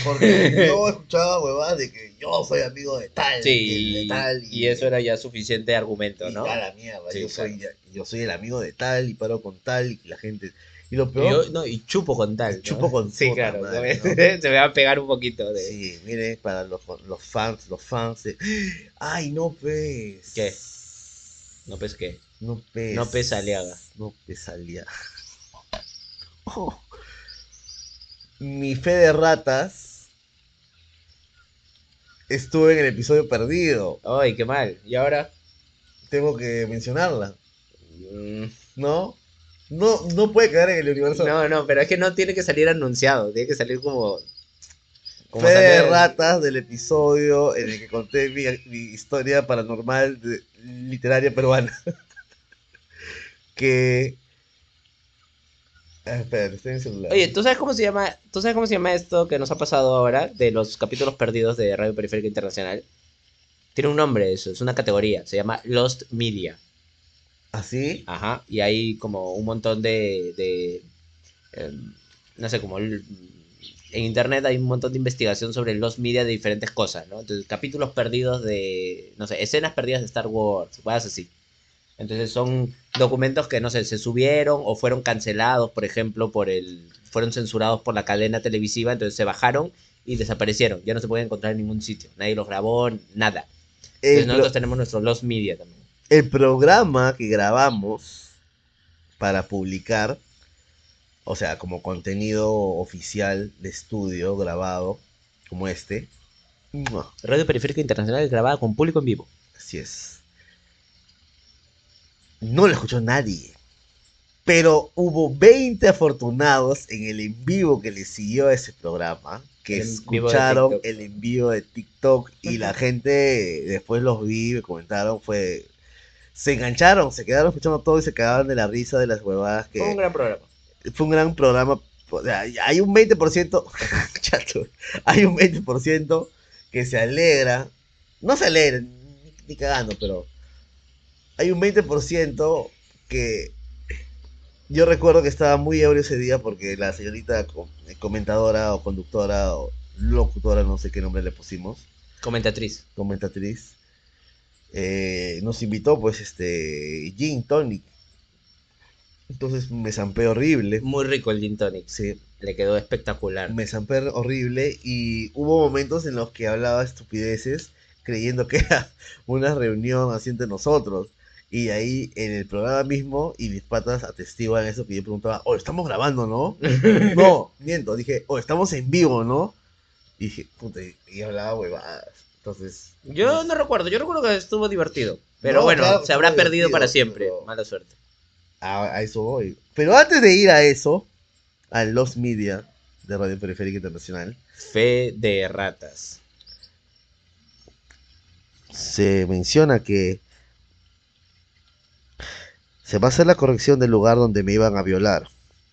Porque yo *laughs* escuchaba huevadas de que yo soy amigo de tal, Sí, de tal, y eso era ya suficiente argumento, y ¿no? a la mierda, Sí, yo, claro. soy, ya- yo soy el amigo de tal y paro con tal y la gente... Y lo peor, yo- no, y chupo con tal. ¿no? Chupo con *laughs* Sí, puta claro. madre, se, *laughs* me, se me va a pegar un poquito de. sí, mire, para los, los fans, los fans de... Ay, no pues. ¿Qué? No pues qué. No pes. No pes Aliaga. No pes Aliaga. Oh. Mi fe de ratas estuve en el episodio perdido. Ay, qué mal. ¿Y ahora? Tengo que mencionarla, Mm, ¿no? No, no puede quedar en el universo. No, no, pero es que no tiene que salir anunciado. Tiene que salir como. como Fe de ratas del episodio en el que conté mi, mi historia paranormal de- literaria peruana. *laughs* que. Ah, espera, estoy en el celular. Oye, ¿tú sabes cómo se llama? ¿Tú sabes cómo se llama esto que nos ha pasado ahora de los capítulos perdidos de Radio Periférica Internacional? Tiene un nombre eso, es una categoría, se llama Lost Media. ¿Así? Ajá, y hay como un montón de, de em, no sé, como el- en internet hay un montón de investigación sobre los media de diferentes cosas, ¿no? Entonces, capítulos perdidos de, no sé, escenas perdidas de Star Wars, cosas así. Entonces son documentos que, no sé, se subieron o fueron cancelados, por ejemplo, por el, fueron censurados por la cadena televisiva, entonces se bajaron y desaparecieron. Ya no se pueden encontrar en ningún sitio. Nadie los grabó, nada. Entonces nosotros tenemos nuestro Lost Media también. el programa que grabamos para publicar, o sea, como contenido oficial de estudio grabado, como este. Radio Periférica Internacional grabada con público en vivo. así es. No lo escuchó nadie. Pero hubo 20 afortunados en el en vivo que le siguió a ese programa, que El escucharon el en vivo de TikTok y la gente después los vi, me comentaron, fue... Se engancharon, se quedaron escuchando todo y se cagaban de la risa de las huevadas que Fue un gran programa. fue un gran programa. o sea, hay un 20%, *laughs* chato, hay un 20% que se alegra, no se alegra, ni, ni cagando, pero hay un 20% que yo recuerdo que estaba muy ebrio ese día porque la señorita co- comentadora o conductora o locutora, no sé qué nombre le pusimos, Comentatriz. comentatriz, eh, nos invitó pues este Gin Tonic. Entonces me zampé horrible. Muy rico el Gin Tonic. Sí, Le quedó espectacular. me zampé horrible y hubo momentos en los que hablaba estupideces creyendo que era *laughs* una reunión así entre nosotros. Y ahí en el programa mismo, y mis patas atestiguan eso que yo preguntaba, oh, estamos grabando, ¿no? *laughs* No, miento, dije, oh, estamos en vivo, ¿no? Y dije, puta, y, hablaba huevadas. Entonces. Yo no recuerdo, yo recuerdo que estuvo divertido. Pero No, bueno, claro se habrá perdido para siempre. pero- Mala suerte. A, a eso voy. Pero antes de ir a eso, a Los Media de Radio Periférica Internacional, Fe de ratas. se menciona que se va a hacer la corrección del lugar donde me iban a violar.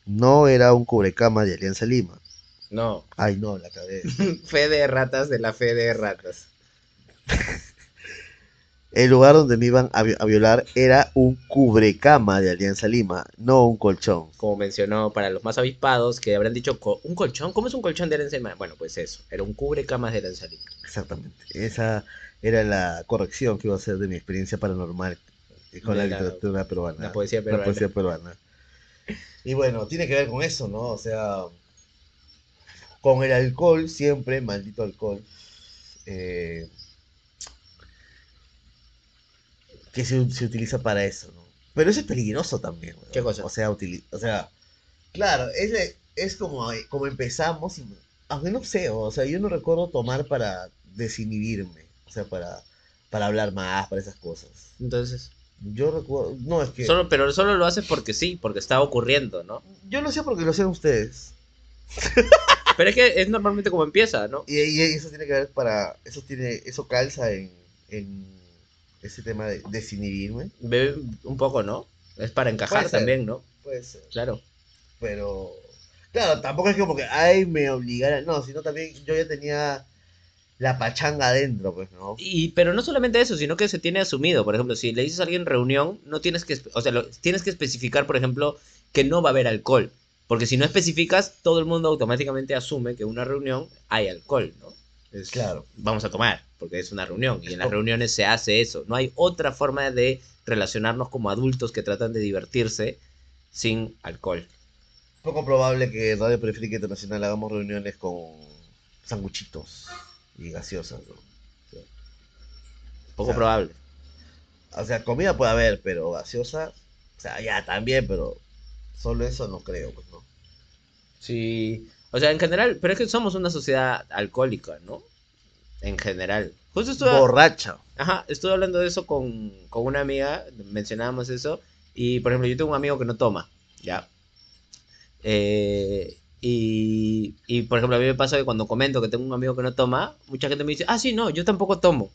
No era un cubrecama de Alianza Lima. No, Ay, no, la cabeza. *laughs* fe de ratas de la fe de ratas. *laughs* El lugar donde me iban a, vi- a violar era un cubrecama de Alianza Lima, no un colchón. Como mencionó para los más avispados que habrán dicho un colchón. ¿Cómo es un colchón de Herencia Lima? Bueno, pues eso. Era un cubre camas de Herencia Lima. Exactamente. Esa era la corrección que iba a hacer de mi experiencia paranormal con la la- literatura peruana. La poesía La peruana. poesía peruana. Y bueno, tiene que ver con eso, ¿no? O sea, con el alcohol, siempre, maldito alcohol, eh, que se, se utiliza para eso, ¿no? Pero eso es peligroso también, weón. ¿Qué cosa? O sea, utili- o sea, claro, es, es como, como empezamos, y, aunque no sé, o sea, yo no recuerdo tomar para desinhibirme, o sea, para, para hablar más, para esas cosas. Entonces, Yo recuerdo, no, es que... solo, pero solo lo haces porque sí, porque está ocurriendo, ¿no? Yo lo sé porque lo hacen ustedes. *laughs* Pero es que es normalmente como empieza, ¿no? Y, y eso tiene que ver para. Eso tiene. Eso calza en, en ese tema de desinhibirme. Un poco, ¿no? Es para encajar Puede ser. también, ¿no? Puede ser. Claro. Pero. Claro, tampoco es como que ay me obligara. No, sino también yo ya tenía la pachanga adentro, pues, ¿no? Y, pero no solamente eso, sino que se tiene asumido. Por ejemplo, si le dices a alguien reunión, no tienes que, o sea, lo- tienes que especificar, por ejemplo, que no va a haber alcohol. Porque si no especificas, todo el mundo automáticamente asume que en una reunión hay alcohol, ¿no? Es, Claro. Vamos a tomar, porque es una reunión. Y en las reuniones se hace eso. No hay otra forma de relacionarnos como adultos que tratan de divertirse sin alcohol. Poco probable que en Radio Periférica Internacional hagamos reuniones con sanguchitos y gaseosas, ¿no? Poco probable. O sea, comida puede haber, pero gaseosa. O sea, ya también, pero solo eso no creo, pues, ¿no? Sí. O sea, en general, pero es que somos una sociedad alcohólica, ¿no? En general. Justo estuve, Borracha. ajá, estuve hablando de eso con, con una amiga, mencionábamos eso, y por ejemplo, yo tengo un amigo que no toma, ¿ya? Eh, y, y por ejemplo, a mí me pasa que cuando comento que tengo un amigo que no toma, mucha gente me dice, ah, sí, no, yo tampoco tomo,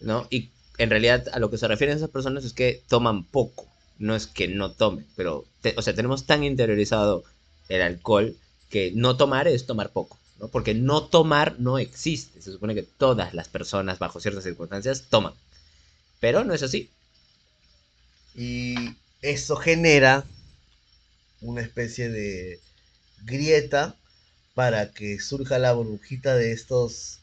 ¿no? Y en realidad a lo que se refieren esas personas es que toman poco, no es que no tomen, pero, o sea, tenemos tan interiorizado el alcohol que no tomar es tomar poco, ¿no? Porque no tomar no existe, se supone que todas las personas bajo ciertas circunstancias toman, pero no es así. Y eso genera una especie de grieta para que surja la burbujita de estos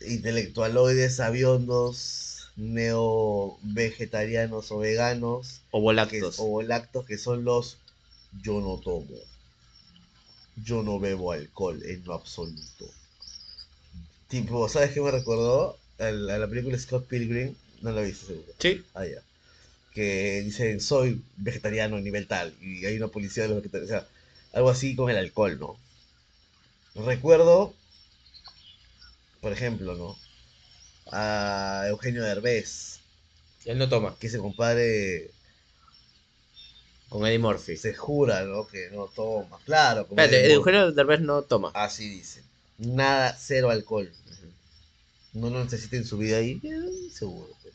intelectualoides aviondos, neo vegetarianos o veganos, O volactos. o lactos que son los yo no tomo, yo no bebo alcohol en lo absoluto. Tipo, ¿sabes qué me recordó? A la, a la película Scott Pilgrim, no la viste seguro. Sí. Ah, ya. Que dicen, soy vegetariano a nivel tal, y hay una policía de los vegetarianos. O sea, algo así con el alcohol, ¿no? Recuerdo, por ejemplo, ¿no? A Eugenio Derbez, Él no toma. que ese compadre Con Eddie Murphy. se jura, ¿no? Que no toma. Claro, como Espérate, Eddie Eugenio Derbez no toma. Así dice. Nada, cero alcohol. No lo necesita en su vida ahí. eh, seguro. pues.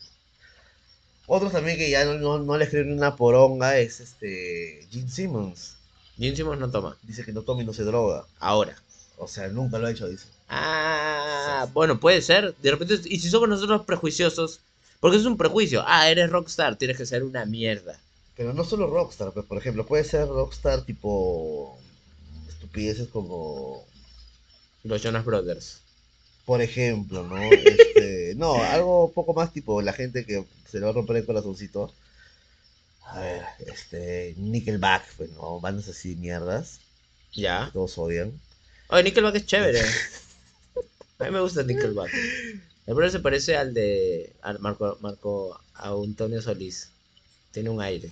Otros también que ya no, no, no les creen una poronga es este. Gene Simmons. Gene Simmons no toma. Dice que no toma y no se droga. Ahora. O sea, nunca lo ha hecho, dice. Ah, bueno, puede ser. De repente, y si somos nosotros prejuiciosos, porque es un prejuicio. Ah, eres rockstar, tienes que ser una mierda. Pero no solo Rockstar, pues, por ejemplo, puede ser Rockstar tipo. Estupideces como. Los Jonas Brothers. Por ejemplo, ¿no? *laughs* Este, no, *laughs* algo poco más tipo la gente que se le va a romper el corazoncito. A ver, este, Nickelback, pues, ¿no? Bandas así mierdas, Ya. que todos odian. Oye, Nickelback es chévere. *laughs* A mí me gusta Nickelback. El brother se parece al de al Marco, Marco Antonio Solís. Tiene un aire.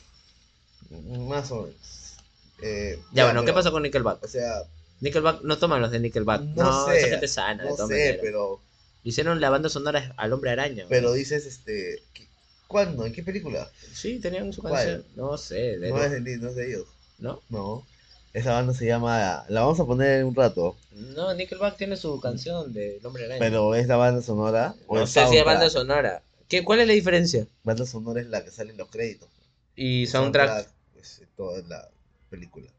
Más o menos. Eh, Ya, bueno, ¿qué pasó con Nickelback? O sea, Nickelback no toman los de Nickelback. No No, sé, esa gente sana, de no todas sé, maneras. pero, Hicieron la banda sonora al Hombre Araña. pero dices, este, ¿qué- ¿cuándo? ¿En qué película? Sí, tenían su ¿Cuál? canción. No sé, de No es de, no es de ellos, ¿no? no. Esa banda se llama, la vamos a poner en un rato, No, Nickelback tiene su canción de El Hombre Araña. pero es la banda sonora. o no sé si es soundtrack. banda sonora. ¿Qué, ¿Cuál es la diferencia? Banda sonora es la que sale en los créditos. Y soundtrack. es toda la película.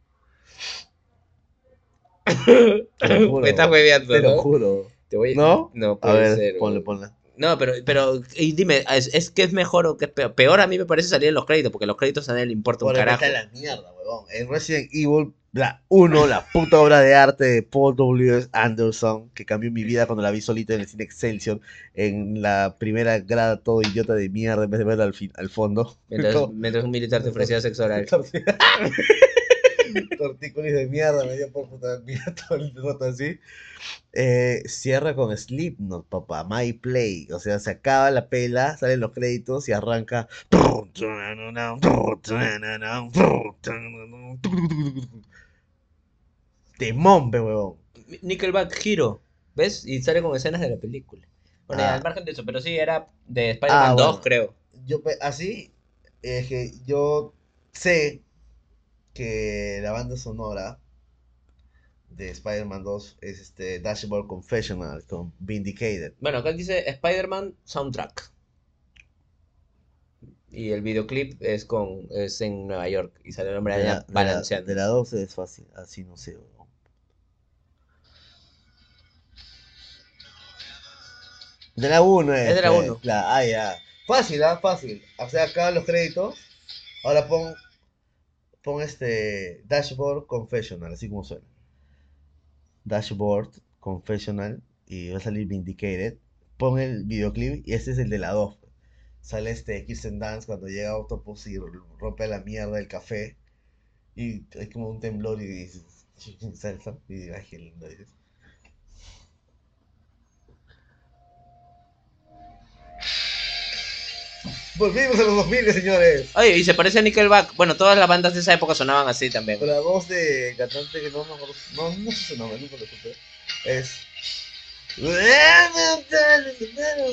*coughs* Te lo juro. Me estás hueveando, Te lo juro. Te voy a... ¿No? No A puede ver, ser. ponle, güey. No, pero, pero, y dime, ¿es, es que es mejor o que es peor? Peor a mí me parece salir en los créditos, porque los créditos a nadie le importa un Por carajo. está la mierda, huevón. En Resident Evil, la 1, la puta obra de arte de Paul W. Anderson, que cambió mi vida cuando la vi solita en el cine Excelsior, en la primera grada todo idiota de mierda, en vez de verla al, fin, al fondo. Mientras, *laughs* mientras un militar te ofrecía sexo oral. *laughs* *laughs* Tortícolis de mierda, me dio por puta mierda *laughs* todo el rato así. Eh, cierra con Slipknot, papá, My Play. O sea, se acaba la pela, salen los créditos y arranca. Temón, pe huevón. Nickelback Hero, ¿ves? Y sale con escenas de la película. Bueno, Ah. al margen de eso, pero sí era de Spider-Man Ah, 2, bueno. creo. Yo, así, es que yo sé que la banda sonora de Spider-Man 2 es este Dashboard Confessional con Vindicated. Bueno, acá dice Spider-Man Soundtrack. Y el videoclip es con es en Nueva York y sale el hombre De la, araña de la- balanceando. de la 12 es fácil, así no sé. weón. De la 1 es. Es de la pues, 1. claro, ah, ya. Fácil, ah, fácil. O sea, acá los créditos. Ahora pon. Pon este. Dashboard Confessional, así como suena. Dashboard Confessional. Y va a salir Vindicated. Pon el videoclip y este es el de la 2. Sale este Kirsten Dance cuando llega Octopus y rompe la mierda del café. Y hay como un temblor y dices, salsa. Y dices, ay, qué lindo. Volvimos a los 2000, señores. Oye, y se parece a Nickelback. Bueno, todas las bandas de esa época sonaban así también. Con la voz de cantante que no me acuerdo. No, no sé su nombre, *laughs* nunca lo supe. Es.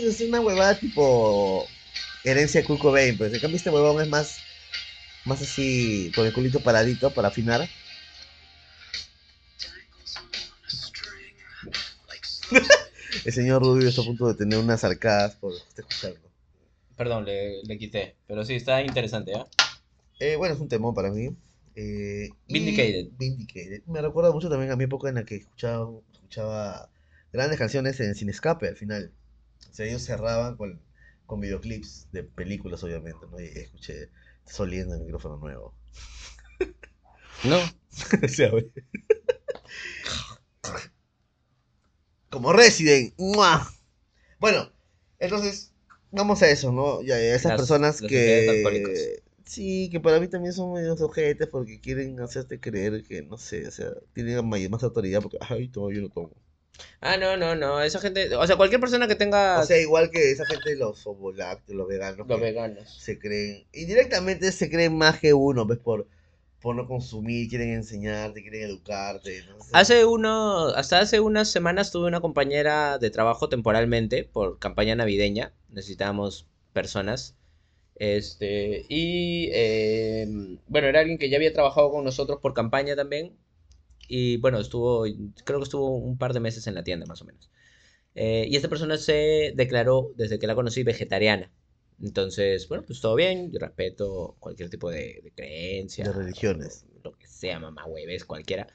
Es una huevada tipo. Herencia de Kurt Cobain, pues. En cambio, este huevón es más. Más así. Con el culito paradito para afinar. *laughs* El señor Rubio está a punto de tener unas arcadas por está escuchando. Perdón, le, le quité. Pero sí, está interesante, ¿ah? Eh, bueno, es un temón para mí. Eh, y- Vindicated. Vindicated. Me recuerda mucho también a mi época en la que escuchaba, escuchaba grandes canciones en Sin Escape al final. O sea, ellos cerraban con, con videoclips de películas, obviamente, ¿no? Y escuché Soliendo el micrófono nuevo. *laughs* No. *laughs* O sea, güey. Como Resident. ¡mua! Bueno, entonces, vamos a eso, ¿no? Ya, ya esas Las- personas los que. Sí, que para mí también son medios ojetes porque quieren hacerte creer que, no sé, o sea, tienen más autoridad porque, ay, no, yo no tomo. Ah, no, no, no. Esa gente. O sea, cualquier persona que tenga. O sea, igual que esa gente, los ovolácteos, los veganos, los veganos. se creen, indirectamente se creen más que uno, ¿ves? Por, por no consumir, quieren enseñarte, quieren educarte. entonces- Hace uno, hasta hace unas semanas tuve una compañera de trabajo temporalmente por campaña navideña. Necesitábamos personas. Este, y eh, bueno, era alguien que ya había trabajado con nosotros por campaña también. Y bueno, estuvo, creo que estuvo un par de meses en la tienda, más o menos. Eh, y esta persona se declaró, desde que la conocí, vegetariana. Entonces, bueno, pues todo bien, yo respeto cualquier tipo de, de creencia. De religiones. o Lo que sea, mamá, hueves, cualquiera.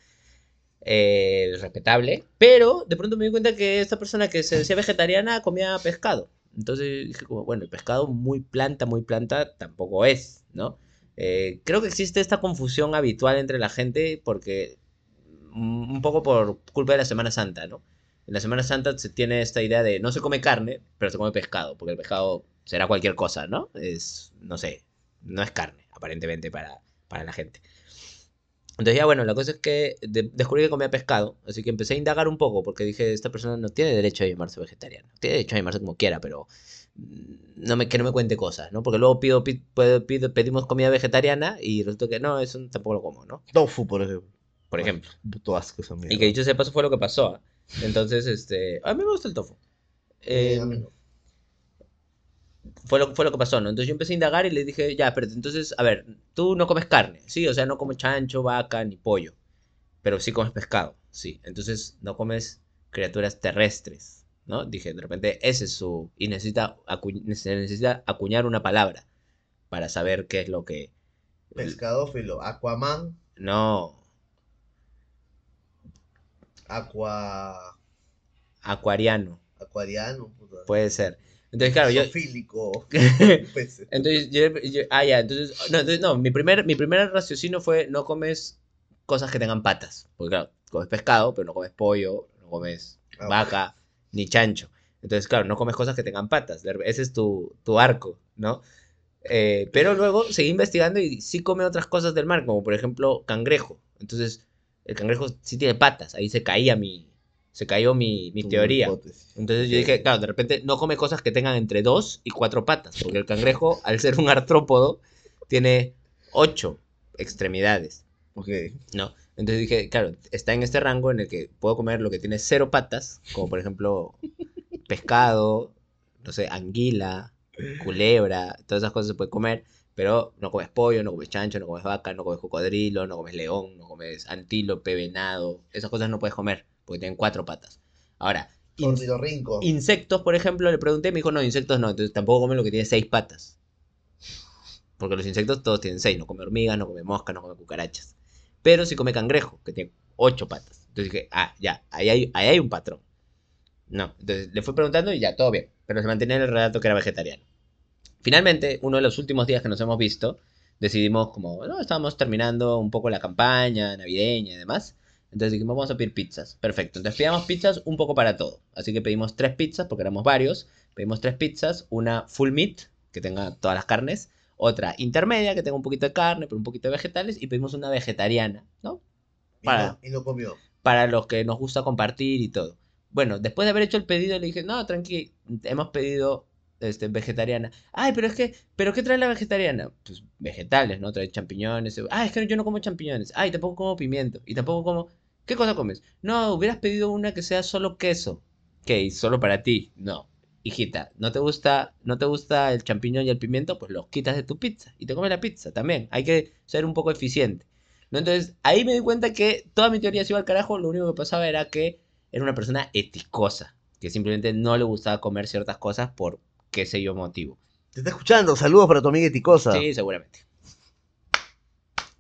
Eh, respetable. Pero de pronto me di cuenta que esta persona que se decía vegetariana comía pescado. Entonces dije bueno, el pescado muy planta, muy planta tampoco es, ¿no? Eh, creo que existe esta confusión habitual entre la gente porque mm, un poco por culpa de la Semana Santa, ¿no? En la Semana Santa se tiene esta idea de no se come carne, pero se come pescado, porque el pescado será cualquier cosa, ¿no? Es, no sé, no es carne, aparentemente, para, para la gente. Entonces ya bueno, la cosa es que de- descubrí que comía pescado, así que empecé a indagar un poco, porque dije, esta persona no tiene derecho a llamarse vegetariano, tiene derecho a llamarse como quiera, pero mm, no me, que no me cuente cosas, ¿no? Porque luego pido, pido- pedimos comida vegetariana y resulta que no, eso tampoco lo como, ¿no? Tofu, por ejemplo. Por ejemplo. Un puto asco esa mierda. Y que dicho sea de paso fue lo que pasó. Entonces, este, a mí me gusta el tofu. Eh, Eh, a mí no. Fue lo, fue lo que pasó, ¿no? Entonces yo empecé a indagar y le dije, ya, pero entonces, a ver, tú no comes carne, ¿sí? O sea, no comes chancho, vaca, ni pollo, pero sí comes pescado, sí. Entonces no comes criaturas terrestres, ¿no? Dije, de repente, ese es su... Y necesita, acu- necesita acuñar una palabra para saber qué es lo que... Pescadófilo, Aquaman, No, Aqua... acuariano, Acuariano, puta. puede ser. Entonces, claro, yo... *laughs* Peces. Entonces, yo, yo- ah, ya, entonces, no, entonces, no, mi primer, mi primer raciocinio fue no comes cosas que tengan patas, porque claro, comes pescado, pero no comes pollo, no comes Ah, vaca, ni chancho. Entonces, claro, no comes cosas que tengan patas, ese es tu, tu arco, ¿no? Eh, pero luego seguí investigando y sí come otras cosas del mar, como por ejemplo cangrejo. Entonces, el cangrejo sí tiene patas, ahí se caía mi, se cayó mi, mi teoría. hipótesis. Entonces yo dije, claro, de repente no come cosas que tengan entre dos y cuatro patas, porque el cangrejo, *laughs* al ser un artrópodo, tiene ocho extremidades, Ok. ¿no? Entonces dije, claro, está en este rango en el que puedo comer lo que tiene cero patas, como por ejemplo pescado, no sé, anguila, culebra, todas esas cosas se puede comer, pero no comes pollo, no comes chancho, no comes vaca, no comes cocodrilo, no comes león, no comes antílope, venado, esas cosas no puedes comer, porque tienen cuatro patas. Ahora, in- Ornitorrinco. Insectos, por ejemplo, le pregunté, me dijo, no, insectos no, entonces tampoco come lo que tiene seis patas. Porque los insectos todos tienen seis, no come hormigas, no come moscas, no come cucarachas. Pero sí come cangrejo, que tiene ocho patas. Entonces dije, ah, ya, ahí hay, ahí hay un patrón. No, entonces le fui preguntando y ya, todo bien. Pero se mantenía en el relato que era vegetariano. Finalmente, uno de los últimos días que nos hemos visto, decidimos como, no, estábamos terminando un poco la campaña navideña y demás. Entonces dijimos, vamos a pedir pizzas. Perfecto. Entonces pedíamos pizzas un poco para todo. Así que pedimos tres pizzas, porque éramos varios. Pedimos tres pizzas. Una full meat, que tenga todas las carnes. Otra intermedia, que tenga un poquito de carne, pero un poquito de vegetales. Y pedimos una vegetariana, ¿no? Y para- y no comió. Para los que nos gusta compartir y todo. Bueno, después de haber hecho el pedido, le dije, no, tranqui, hemos pedido este, vegetariana. Ay, pero es que, ¿pero qué trae la vegetariana? Pues vegetales, ¿no? Trae champiñones. Ah, es que yo no como champiñones. Ay, tampoco como pimiento. Y tampoco como... ¿Qué cosa comes? No, hubieras pedido una que sea solo queso. ¿Qué? ¿Solo para ti? No. Hijita, ¿no te gusta, no te gusta el champiñón y el pimiento? Pues los quitas de tu pizza y te comes la pizza también. Hay que ser un poco eficiente. ¿no? Entonces, ahí me di cuenta que toda mi teoría se iba al carajo. Lo único que pasaba era que era una persona eticosa. Que simplemente no le gustaba comer ciertas cosas por qué sé yo motivo. Te está escuchando. Saludos para tu amiga Eticosa. Sí, seguramente.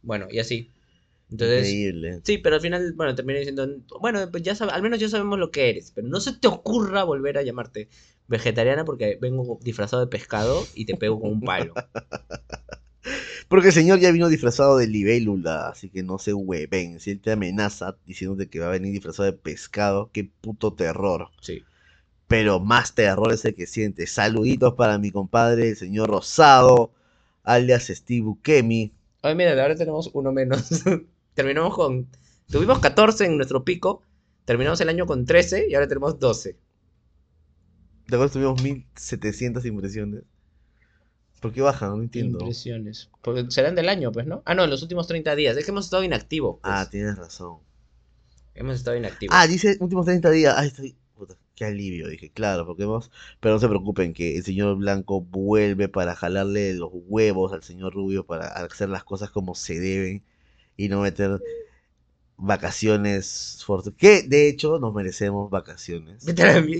Bueno, y así. Entonces, Increíble. sí, pero al final, bueno, terminé diciendo, bueno, pues ya al menos ya sabemos lo que eres, pero no se te ocurra volver a llamarte vegetariana porque vengo disfrazado de pescado y te pego con un palo. *laughs* Porque el señor ya vino disfrazado de libélula, así que no se hueven. Si él te amenaza diciéndote que va a venir disfrazado de pescado, qué puto terror. Sí. Pero más terror es el que siente. Saluditos para mi compadre, el señor Rosado, alias Steve Bukemi. Ay, mira, ahora tenemos uno menos. *laughs* Terminamos con. Tuvimos 14 en nuestro pico. Terminamos el año con 13 y ahora tenemos 12. De acuerdo, tuvimos 1700 impresiones. ¿Por qué bajan? No entiendo. Impresiones. Porque serán del año, pues, ¿no? Ah, no, en los últimos 30 días. Es que hemos estado inactivos. pues. Ah, tienes razón. Hemos estado inactivos. Ah, dice últimos 30 días. Ay, estoy. Qué alivio. Dije, claro, porque hemos. Pero no se preocupen, que el señor Blanco vuelve para jalarle los huevos al señor Rubio para hacer las cosas como se deben y no meter vacaciones. Que de hecho nos merecemos vacaciones.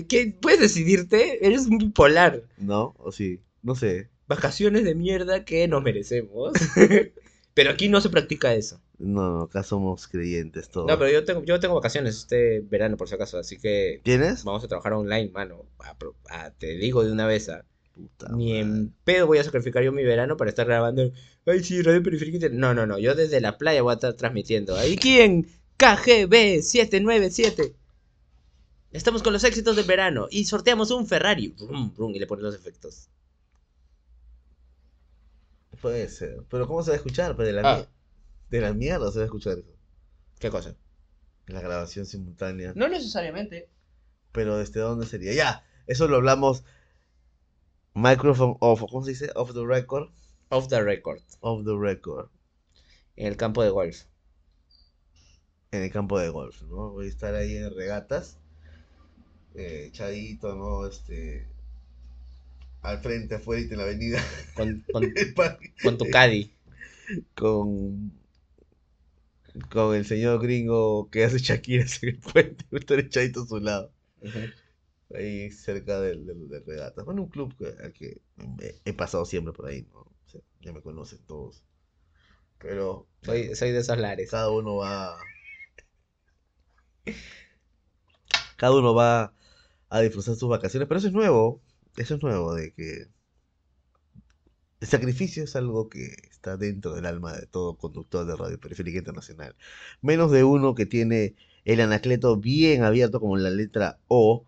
¿Qué? ¿Puedes decidirte? Eres un bipolar. ¿No? O sí. No sé. Vacaciones de mierda que nos merecemos. *laughs* pero aquí no se practica eso. No, no, acá somos creyentes todos. No, pero yo tengo, yo tengo vacaciones este verano, por si acaso. Así que ¿Tienes? vamos a trabajar online, mano. Te digo de una vez. ah, Puta Ni madre. en pedo voy a sacrificar yo mi verano para estar grabando. Ay, sí, Radio Periférica. Inter-". No, no, no. Yo desde la playa voy a estar transmitiendo. Aquí en KGB 797. Estamos con los éxitos del verano y sorteamos un Ferrari. Brum, brum, y le ponen los efectos. Puede ser. Pero ¿cómo se va a escuchar? Pues de la, Ah. mier- de la mierda se va a escuchar eso. ¿Qué cosa? La grabación simultánea. No necesariamente. Pero ¿desde dónde sería? Ya, eso lo hablamos. Microphone off, ¿cómo se dice? Off the record. Off the record. Off the record. En el campo de golf. En el campo de golf, ¿no? Voy a estar ahí en regatas. Eh, echadito, ¿no? Este. Al frente, afuera en la avenida. Con, con, *laughs* con tu caddy. con con el señor gringo que hace Shakira en el puente, *laughs* estar echadito a su lado, ahí cerca del, del, del regata. Bueno, un club al que he, he pasado siempre por ahí, ¿no? O sea, ya me conocen todos. Pero Soy, soy de esos lares. cada uno va. Cada uno va a disfrutar sus vacaciones, pero eso es nuevo. Eso es nuevo, de que el sacrificio es algo que está dentro del alma de todo conductor de Radio Periférica Internacional. Menos de uno que tiene el anacleto bien abierto como la letra O,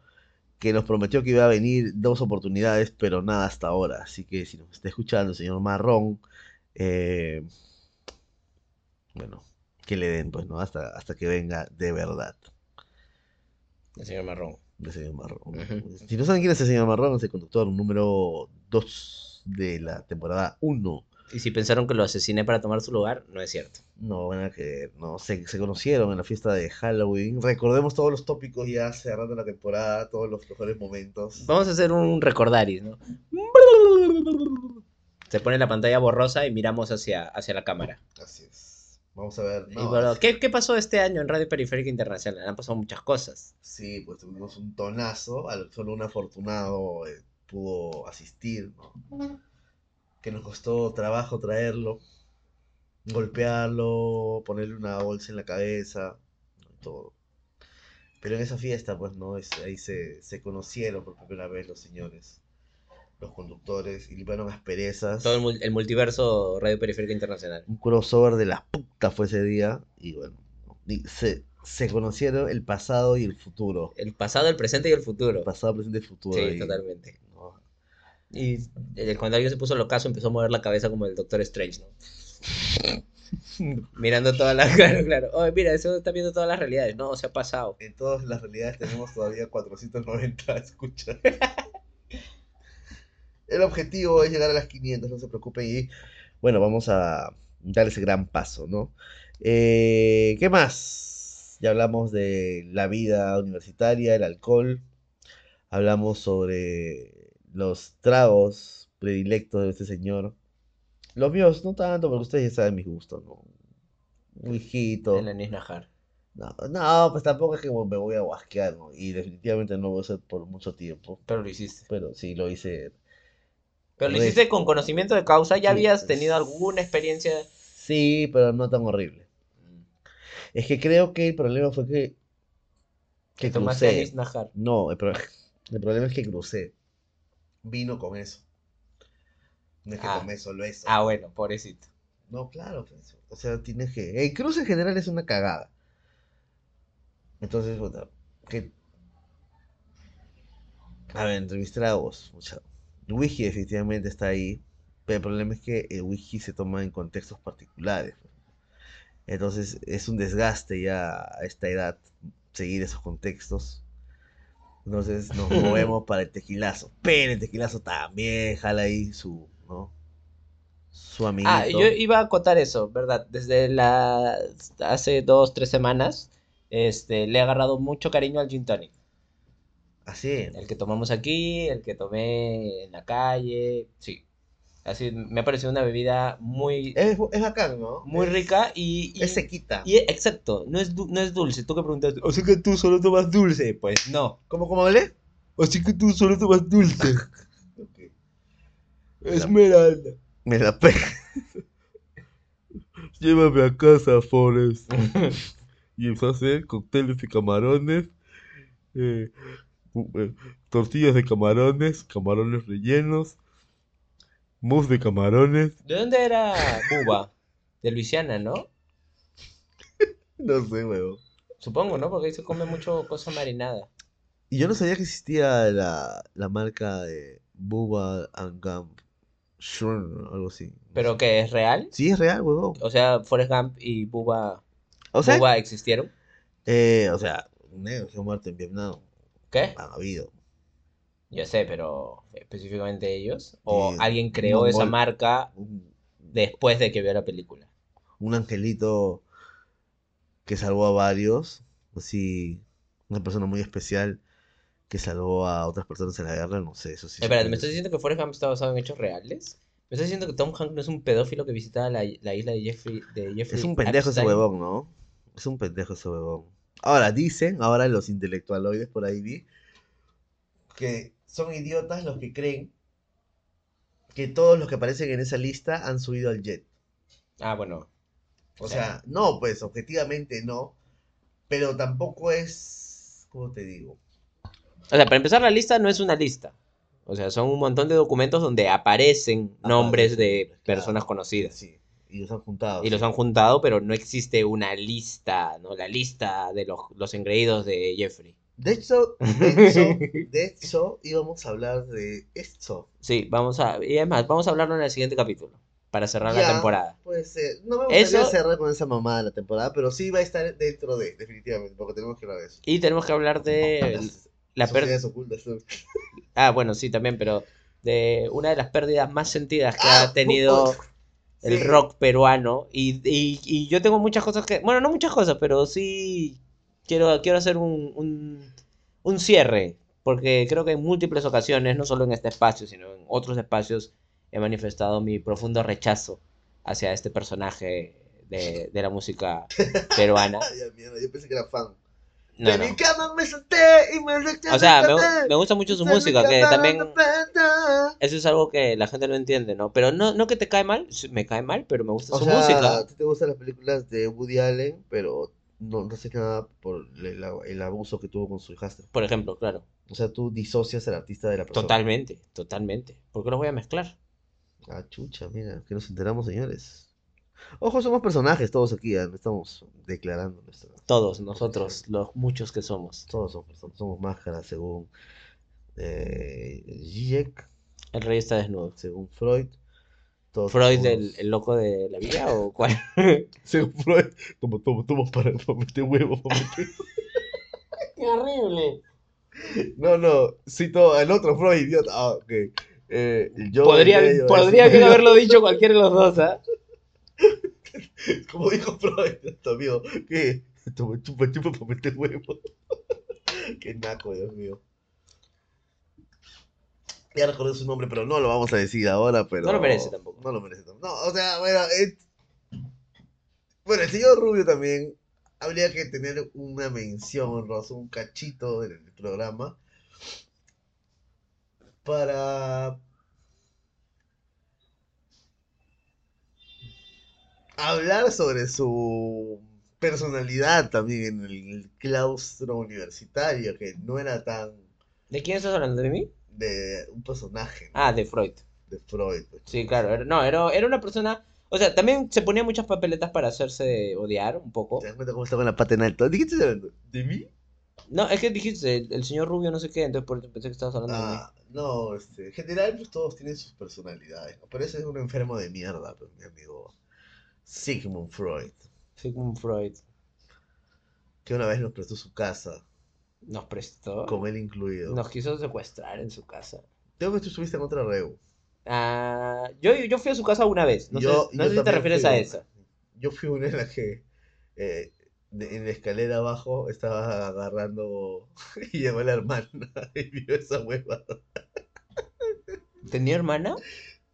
que nos prometió que iba a venir dos oportunidades, pero nada hasta ahora. Así que si nos está escuchando el señor Marrón, eh, bueno, que le den, pues, ¿no? Hasta, hasta que venga de verdad El señor Marrón. El señor Marrón. Si no saben quién es el señor Marrón, es el conductor número 2 de la temporada 1. Y si pensaron que lo asesiné para tomar su lugar, no es cierto. No a creer, no, se, se conocieron en la fiesta de Halloween. Recordemos todos los tópicos ya cerrando la temporada, todos los mejores momentos. Vamos a hacer un recordaris, ¿no? Se pone la pantalla borrosa y miramos hacia, hacia la cámara. Así es. Vamos a ver. No, bueno, ¿qué, qué pasó este año en Radio Periférica Internacional? Han pasado muchas cosas. Sí, pues tuvimos un tonazo, solo un afortunado eh, pudo asistir, ¿no? Que nos costó trabajo traerlo, golpearlo, ponerle una bolsa en la cabeza, todo. Pero en esa fiesta, pues, ¿no? Es- ahí se, se conocieron por primera vez los señores, los conductores, y limpiaron asperezas. Todo el, mul- el multiverso Radio Periférica Internacional. Un crossover de la puta fue ese día, y bueno, y se, se conocieron el pasado y el futuro. El pasado, el presente y el futuro. El pasado, presente y futuro. Sí, ahí, totalmente. ¿no? Y eh, cuando alguien se puso locazo empezó a mover la cabeza como el Doctor Strange, ¿no? *laughs* Mirando todas las... *laughs* Claro, claro. Oh, mira, eso está viendo todas las realidades. No, se ha pasado. En todas las realidades tenemos todavía 490 escuchas. *laughs* El objetivo es llegar a las 500, no se preocupen. Y bueno, vamos a dar ese gran paso, ¿no? Eh, ¿Qué más? Ya hablamos de la vida universitaria, el alcohol. Hablamos sobre los tragos predilectos de este señor. Los míos no tanto, porque ustedes ya saben mis gustos, ¿no? Un hijito. El Anis Najar. No, no, pues tampoco es que me voy a guasquear, ¿no? Y definitivamente no voy a hacer por mucho tiempo. Pero lo hiciste. Pero sí, lo hice. Pero lo Re- hiciste con conocimiento de causa. ¿Ya Sí, habías tenido alguna experiencia? Sí, pero no tan horrible. Es que creo que el problema fue que. Que Que tomaste crucé. No, el, pro- el problema es que crucé. Vino con eso. No es que Ah. tomé solo eso. Ah, bueno, pobrecito. No, claro, pues, o sea, tienes que... El cruce en general es una cagada. Entonces, bueno, que... A ver, entre mis tragos, mucha... El whisky definitivamente está ahí, pero el problema es que el whisky se toma en contextos particulares. Entonces, es un desgaste ya a esta edad seguir esos contextos. Entonces nos *laughs* movemos para el tequilazo. Pero el tequilazo también jala ahí su, ¿no? Su amiguito. Ah, yo iba a acotar eso, ¿verdad? Desde la hace dos, tres semanas, este, le he agarrado mucho cariño al gin tonic. Así. El que tomamos aquí, el que tomé en la calle, sí. Así me ha parecido una bebida muy, Es, es bacán, ¿no? muy Es- rica y, y, Es sequita. y- exacto, no es, no es dulce. Tú que preguntaste, o sea que tú solo tomas dulce. Pues no. ¿Cómo, cómo hablé? Así que tú solo tomas dulce. *laughs* Esmeralda. Me la pega. *laughs* Llévame a casa, Forrest. *laughs* y empezó a hacer cócteles de camarones, eh, tortillas de camarones, camarones rellenos, mousse de camarones. ¿De dónde era Buba? De Luisiana, ¿no? *laughs* No sé, huevo. Supongo, ¿no? Porque ahí se come mucho cosa marinada. Y yo no sabía que existía la, la marca de Bubba and Gump. Shrimp, algo así. ¿Pero qué? ¿Es real? Sí, es real, huevón. O sea, Forrest Gump y Buba, O sea, Bubba existieron. eh, o sea, negro que muerto en Vietnam. ¿Qué? Han habido. Yo sé, pero específicamente ellos. ¿O alguien creó esa marca después de que vio la película? un angelito que salvó a varios. Así, una persona muy especial que salvó a otras personas en la guerra. No sé, eso sí. Supe ¿me estás diciendo que Forrest Gump está basado en hechos reales? ¿Me estás diciendo que Tom Hanks no es un pedófilo que visitaba la, la isla de Jeffrey, de Jeffrey Es un pendejo ese huevón, ¿no? Es un pendejo ese huevón. Ahora, dicen, ahora los intelectualoides por ahí vi, que son idiotas los que creen que todos los que aparecen en esa lista han subido al jet. Ah, bueno. O sea, no, pues objetivamente no, pero tampoco es, ¿cómo te digo? O sea, para empezar, la lista no es una lista. O sea, son un montón de documentos donde aparecen nombres de personas claro, conocidas. Sí, y los han juntado. Y los han juntado, pero no existe una lista, ¿no? La lista de los, los engreídos de Jeffrey. De hecho, de hecho, *laughs* de hecho, íbamos a hablar de esto. Sí, vamos a... Y además, vamos a hablarlo en el siguiente capítulo. Para cerrar la temporada. Pues eh, no me Eso- gustaría cerrar con esa mamada de la temporada, pero sí va a estar dentro de, definitivamente, porque tenemos que hablar de eso. Y tenemos que hablar de Las la pérdida... sociedades ocultas. Ah, bueno, sí, también, pero de una de las pérdidas más sentidas que Ah, ha tenido el sí. rock peruano. Y, y, y yo tengo muchas cosas que. Bueno, no muchas cosas, pero sí quiero, quiero hacer un, un, un cierre. Porque creo que en múltiples ocasiones, no solo en este espacio, sino en otros espacios, he manifestado mi profundo rechazo hacia este personaje de, de la música *laughs* peruana. Ay, mierda, yo pensé que era fan. No, de no. mi cama me solté y me O sea, me, me gusta mucho su música, que también O eso es algo que la gente no entiende, ¿no? Pero no, no que te cae mal, me cae mal, pero me gusta su sea, música. a ti te gustan las películas de Woody Allen, pero no, no sé nada por el, el abuso que tuvo con su hijastra. Por ejemplo, claro. O sea, tú disocias al artista de la persona. Totalmente, totalmente. ¿Por qué los voy a mezclar? Ah, chucha, mira, que nos enteramos, señores. Ojo, somos personajes todos aquí, no estamos declarando nuestra... Todos nosotros, los muchos que somos. Todos somos personas, somos máscaras según eh, Zizek, El rey está desnudo. según Freud. Todos ¿Freud, el, el loco de la vida o *laughs* cuál? Según Freud, toma, toma, toma para, para meter huevo, para meter... *laughs* ¡Qué horrible! No, no, cito al otro Freud, idiota. Ah, ok. Eh, yo Podría, podría haberlo dicho cualquiera de los dos, ¿ah? *laughs* *laughs* Como dijo Freud, tu amigo, que toma, chupa, chupa para meter huevo. Qué naco, Dios mío. Ya recordé su nombre, pero no lo vamos a decir ahora, pero... No lo merece tampoco. No lo merece tampoco. No, o sea, bueno, es- bueno, el señor Rubio también habría que tener una mención, Rosa, un cachito en el programa para hablar sobre su personalidad también en el claustro universitario, que no era tan ¿De quién estás hablando? ¿De mí? de un personaje ¿no? Ah, de Freud. de Freud. pues. Sí, claro. era- no, era, era una persona... O sea, también se ponía muchas papeletas para hacerse odiar un poco. ¿Te das cuenta cómo está con la pata en alto? ¿De hablando? ¿De mí? No, es que dijiste el, el señor Rubio no sé qué, entonces por eso pensé que estabas hablando de mí. Ah, no, este, en general pues todos tienen sus personalidades, ¿no? pero ese es un enfermo de mierda, pues, mi amigo Sigmund Freud. Sigmund Freud. que una vez nos prestó su casa, Nos prestó. con él incluido. Nos quiso secuestrar en su casa. Creo que tú estuviste en otra reu. Ah, yo, yo fui a su casa una vez. No Yo- sé, no sé si te refieres a esa. Yo fui una en la que eh, de- en la escalera abajo estaba agarrando *laughs* y llegó la hermana *laughs* y vio esa hueva. ¿Tenía hermana?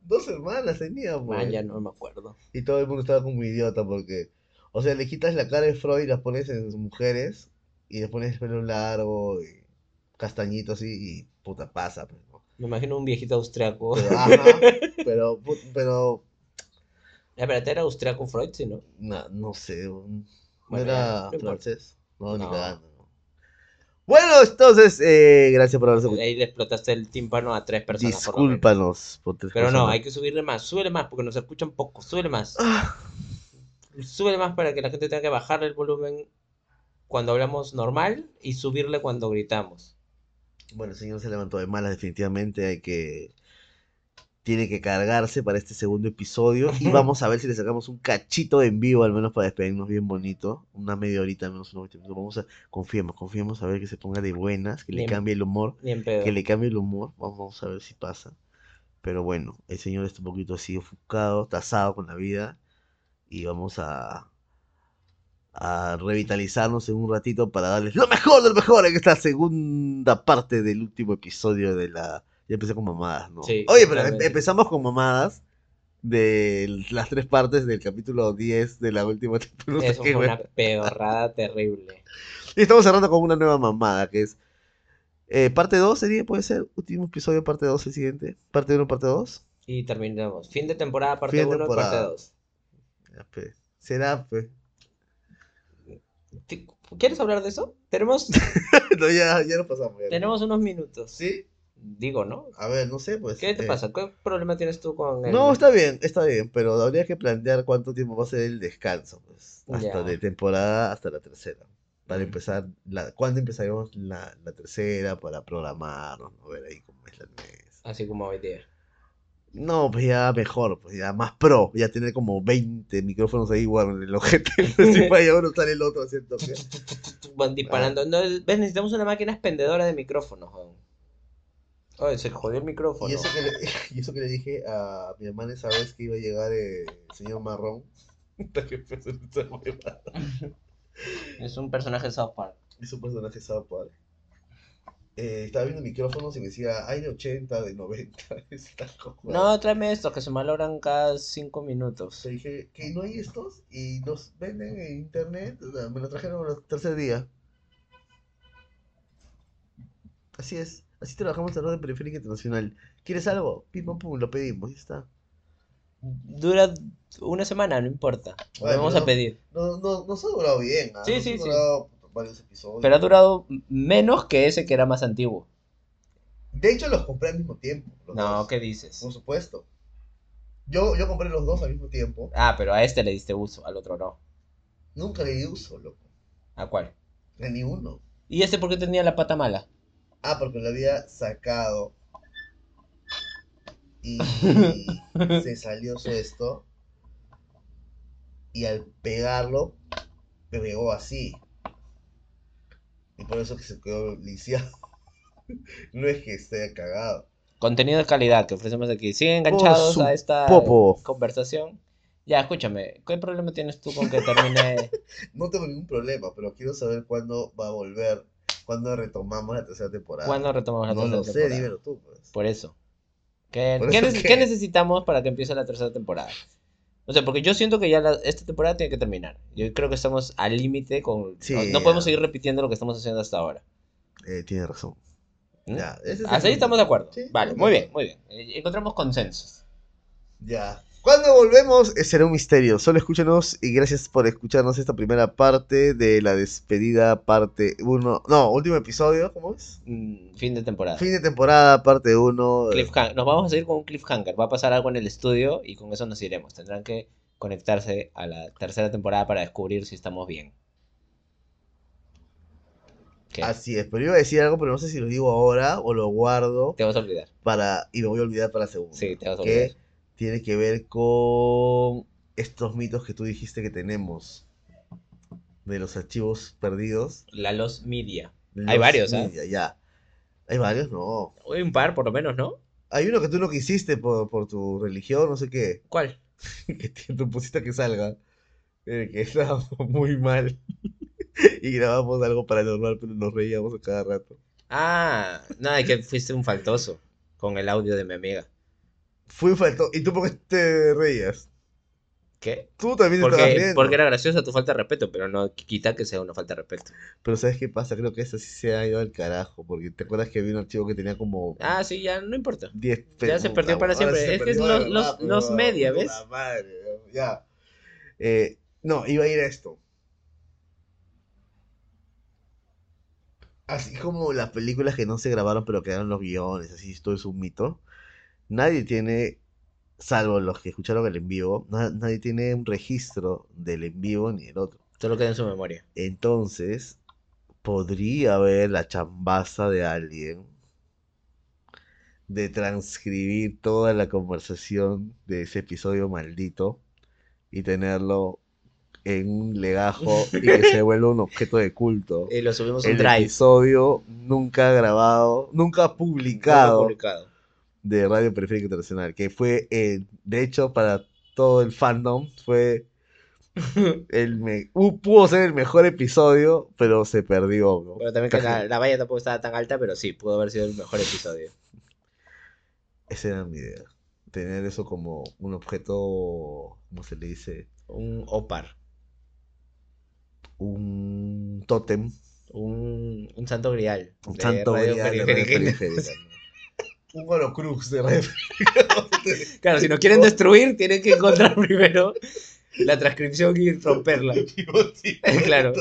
Dos hermanas teníamos. Man, ya no me acuerdo. Y todo el mundo estaba como idiota porque, o sea, le quitas la cara de Freud y la pones en mujeres y le pones pelo largo y castañito así y puta pasa, pues, ¿no? Me imagino un viejito austriaco. Pero, *laughs* ajá, pero, pero, Espérate, era austriaco Freud, sí, ¿no? no, no sé, no era no francés, no, ni cagando. Bueno, entonces, eh, gracias por haberse. Ahí le explotaste el tímpano a tres personas. por. Discúlpanos por tres Pero no, hay que subirle más. Súbele más porque nos escuchan poco. Súbele más. Ah, Súbele más para que la gente tenga que bajar el volumen cuando hablamos normal y subirle cuando gritamos. Bueno, el señor se levantó de malas, definitivamente hay que... Tiene que cargarse para este segundo episodio y vamos a ver si le sacamos un cachito en vivo, al menos para despedirnos bien bonito. Una media horita, al menos unos 20 minutos. Vamos a... Confiemos, confiemos a ver que se ponga de buenas, que le Bien. cambie el humor, Ni en pedo. que le cambie el humor. Vamos, vamos a ver si pasa. Pero bueno, el señor está un poquito así ofuscado, tasado con la vida y vamos a... a revitalizarnos en un ratito para darles lo mejor del mejor en esta segunda parte del último episodio de la... Ya empecé con mamadas, ¿no? Sí, Oye, pero em- empezamos con mamadas de las tres partes del capítulo 10 de la última *laughs* temporada. Eso fue una pedorrada terrible. Y estamos cerrando con una nueva mamada, que es... eh, parte 2 sería, puede ser, último episodio, parte 2 el siguiente. Parte 1, parte 2. Y terminamos. Fin de temporada, parte Fin de 1 y parte temporada. 2. Ya, pe. Será, pues. ¿Quieres hablar de eso? Tenemos, *laughs* no, ya, ya lo pasamos. ya. tenemos unos minutos. ¿Sí? Digo, ¿no? A ver, no sé, pues. ¿Qué te eh, pasa? ¿Qué problema tienes tú con el... No, está bien, está bien, pero habría que plantear cuánto tiempo va a ser el descanso, pues. Hasta Ya. de temporada hasta la tercera. Para empezar, la, ¿cuándo empezaremos la, la tercera? Para programarnos, ¿no? ver ahí cómo es la mes. Así como hoy día. No, pues ya mejor, pues ya más pro, ya tener como 20 micrófonos ahí igual en el ojete. *laughs* si vaya uno sale el otro haciendo que. *laughs* Van disparando. No, ves, necesitamos una máquina expendedora de micrófonos, weón. Oye, se jodió el micrófono. Y eso, que le, *laughs* y eso que le dije a mi hermana esa vez que iba a llegar el señor Marrón. *laughs* Huevada. Es un personaje de South Park. Es un personaje South Park. Eh, estaba viendo micrófonos y me decía, hay de 80, de 90. Está cojuda. No, tráeme estos que se malogran cada cinco minutos. Le dije, que no hay estos y los venden en internet. O sea, me lo trajeron el tercer día. Así es. Así trabajamos en red periférica internacional. ¿Quieres algo? Pim, pam, pum, lo pedimos. Ya está. Dura una semana, no importa. Lo Ay, vamos a pedir. No, no, nos ha durado bien. ¿ah? Sí, Nos sí, ha sí. durado varios episodios. Pero ha durado menos que ese que era más antiguo. De hecho, los compré al mismo tiempo. los No, dos. ¿qué dices? Por supuesto. Yo, yo compré los dos al mismo tiempo. Ah, pero a este le diste uso, al otro no. Nunca le di uso, loco. ¿A cuál? A ni uno. ¿Y este por qué tenía la pata mala? Ah, porque lo había sacado. Y *laughs* se salió su esto. Y al pegarlo, pegó así. Y por eso que se quedó lisiado. *laughs* No es que esté cagado. Contenido de calidad que ofrecemos aquí. Siguen enganchados a esta popo. conversación. Ya, escúchame, ¿qué problema tienes tú con que termine? *laughs* No tengo ningún problema, pero quiero saber cuándo va a volver. Cuándo retomamos la tercera temporada. ¿Cuándo retomamos la No tercera lo sé, temporada? dímelo tú, pues. Por eso. ¿Qué, ¿Por qué eso nece- qué? qué necesitamos para que empiece la tercera temporada? O sea, porque yo siento que ya la- esta temporada tiene que terminar. Yo creo que estamos al límite con... Sí, no, no podemos seguir repitiendo lo que estamos haciendo hasta ahora. Eh, tiene razón. ¿Mm? Ya, Hasta ahí estamos de acuerdo. Sí, vale, muy bien, muy bien. Eh, Encontramos consensos. Ya. Cuando volvemos eh, será un misterio. Solo escúchenos y gracias por escucharnos esta primera parte de la despedida, parte 1. No, último episodio, ¿cómo es? Mm, fin de temporada. Fin de temporada, parte 1. Cliffhanger. Nos vamos a seguir con un cliffhanger. Va a pasar algo en el estudio y con eso nos iremos. Tendrán que conectarse a la tercera temporada para descubrir si estamos bien. ¿Qué? Así es, pero iba a decir algo, pero no sé si lo digo ahora o lo guardo Te vas a olvidar. para y me voy a olvidar para la segunda. Sí, te vas a que olvidar. Tiene que ver con estos mitos que tú dijiste que tenemos. de los archivos perdidos. La Los Media. Los Hay varios. Media, Ya. ¿Hay varios? No. Hay un par, por lo menos, ¿no? Hay uno que tú no quisiste por, por tu religión, no sé qué. ¿Cuál? *laughs* que tú pusiste que salga. eh, que estábamos *laughs* muy mal. *laughs* y grabamos algo paranormal, pero nos reíamos a cada rato. Ah, no, es que fuiste un faltoso con el audio de mi amiga. Fue faltó. ¿Y tú por qué te reías? ¿Qué? Tú también te estabas Porque, riendo. porque era graciosa tu falta de respeto, pero no quita que sea una falta de respeto. Pero ¿sabes qué pasa? Creo que eso sí se ha ido al carajo. Porque te acuerdas que había un archivo que tenía como Ah, sí, ya no importa. 10 Ya se perdió para siempre. Es que es los- los- los media, ¿ves? Madre, ya. Eh, no, iba a ir a esto. Así como las películas que no se grabaron pero quedaron los guiones, así esto es un mito. Nadie tiene, salvo los que escucharon el en vivo, na- nadie tiene un registro del en vivo ni el otro. Solo queda en su memoria. Entonces, podría haber la chambaza de alguien de transcribir toda la conversación de ese episodio maldito y tenerlo en un legajo y que se *laughs* vuelva un objeto de culto. Y lo subimos El drive. episodio nunca grabado, nunca publicado publicado. De Radio Periférica Internacional, que fue, eh, de hecho, para todo el fandom, fue *laughs* el me- uh, pudo ser el mejor episodio, pero se perdió, ¿no? Pero también que la, valla tampoco estaba tan alta, pero sí, pudo haber sido el mejor episodio. Esa era mi idea. Tener eso como un objeto, ¿cómo se le dice? Un opar. Un tótem. Un, un santo grial. Un santo Radio grial de Radio Periférica. Un Horocrux de Radio *laughs* Claro, si nos quieren destruir, tienen que encontrar *laughs* primero la transcripción y romperla. *laughs* Claro.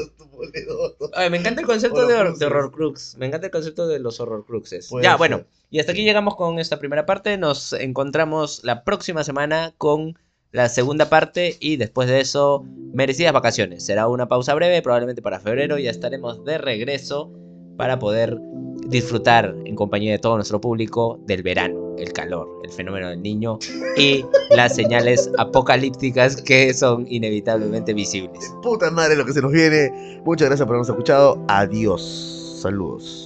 Ay, me encanta el concepto de, horror crux. Me encanta el concepto de los horror cruxes. Puede Ya, ser. bueno. Y hasta aquí llegamos con esta primera parte. Nos encontramos la próxima semana con la segunda parte y después de eso, merecidas vacaciones. Será una pausa breve, probablemente para febrero. Ya estaremos de regreso para poder disfrutar en compañía de todo nuestro público del verano, el calor, el fenómeno del niño y las señales apocalípticas que son inevitablemente visibles. Puta madre lo que se nos viene. Muchas gracias por habernos escuchado. Adiós. Saludos.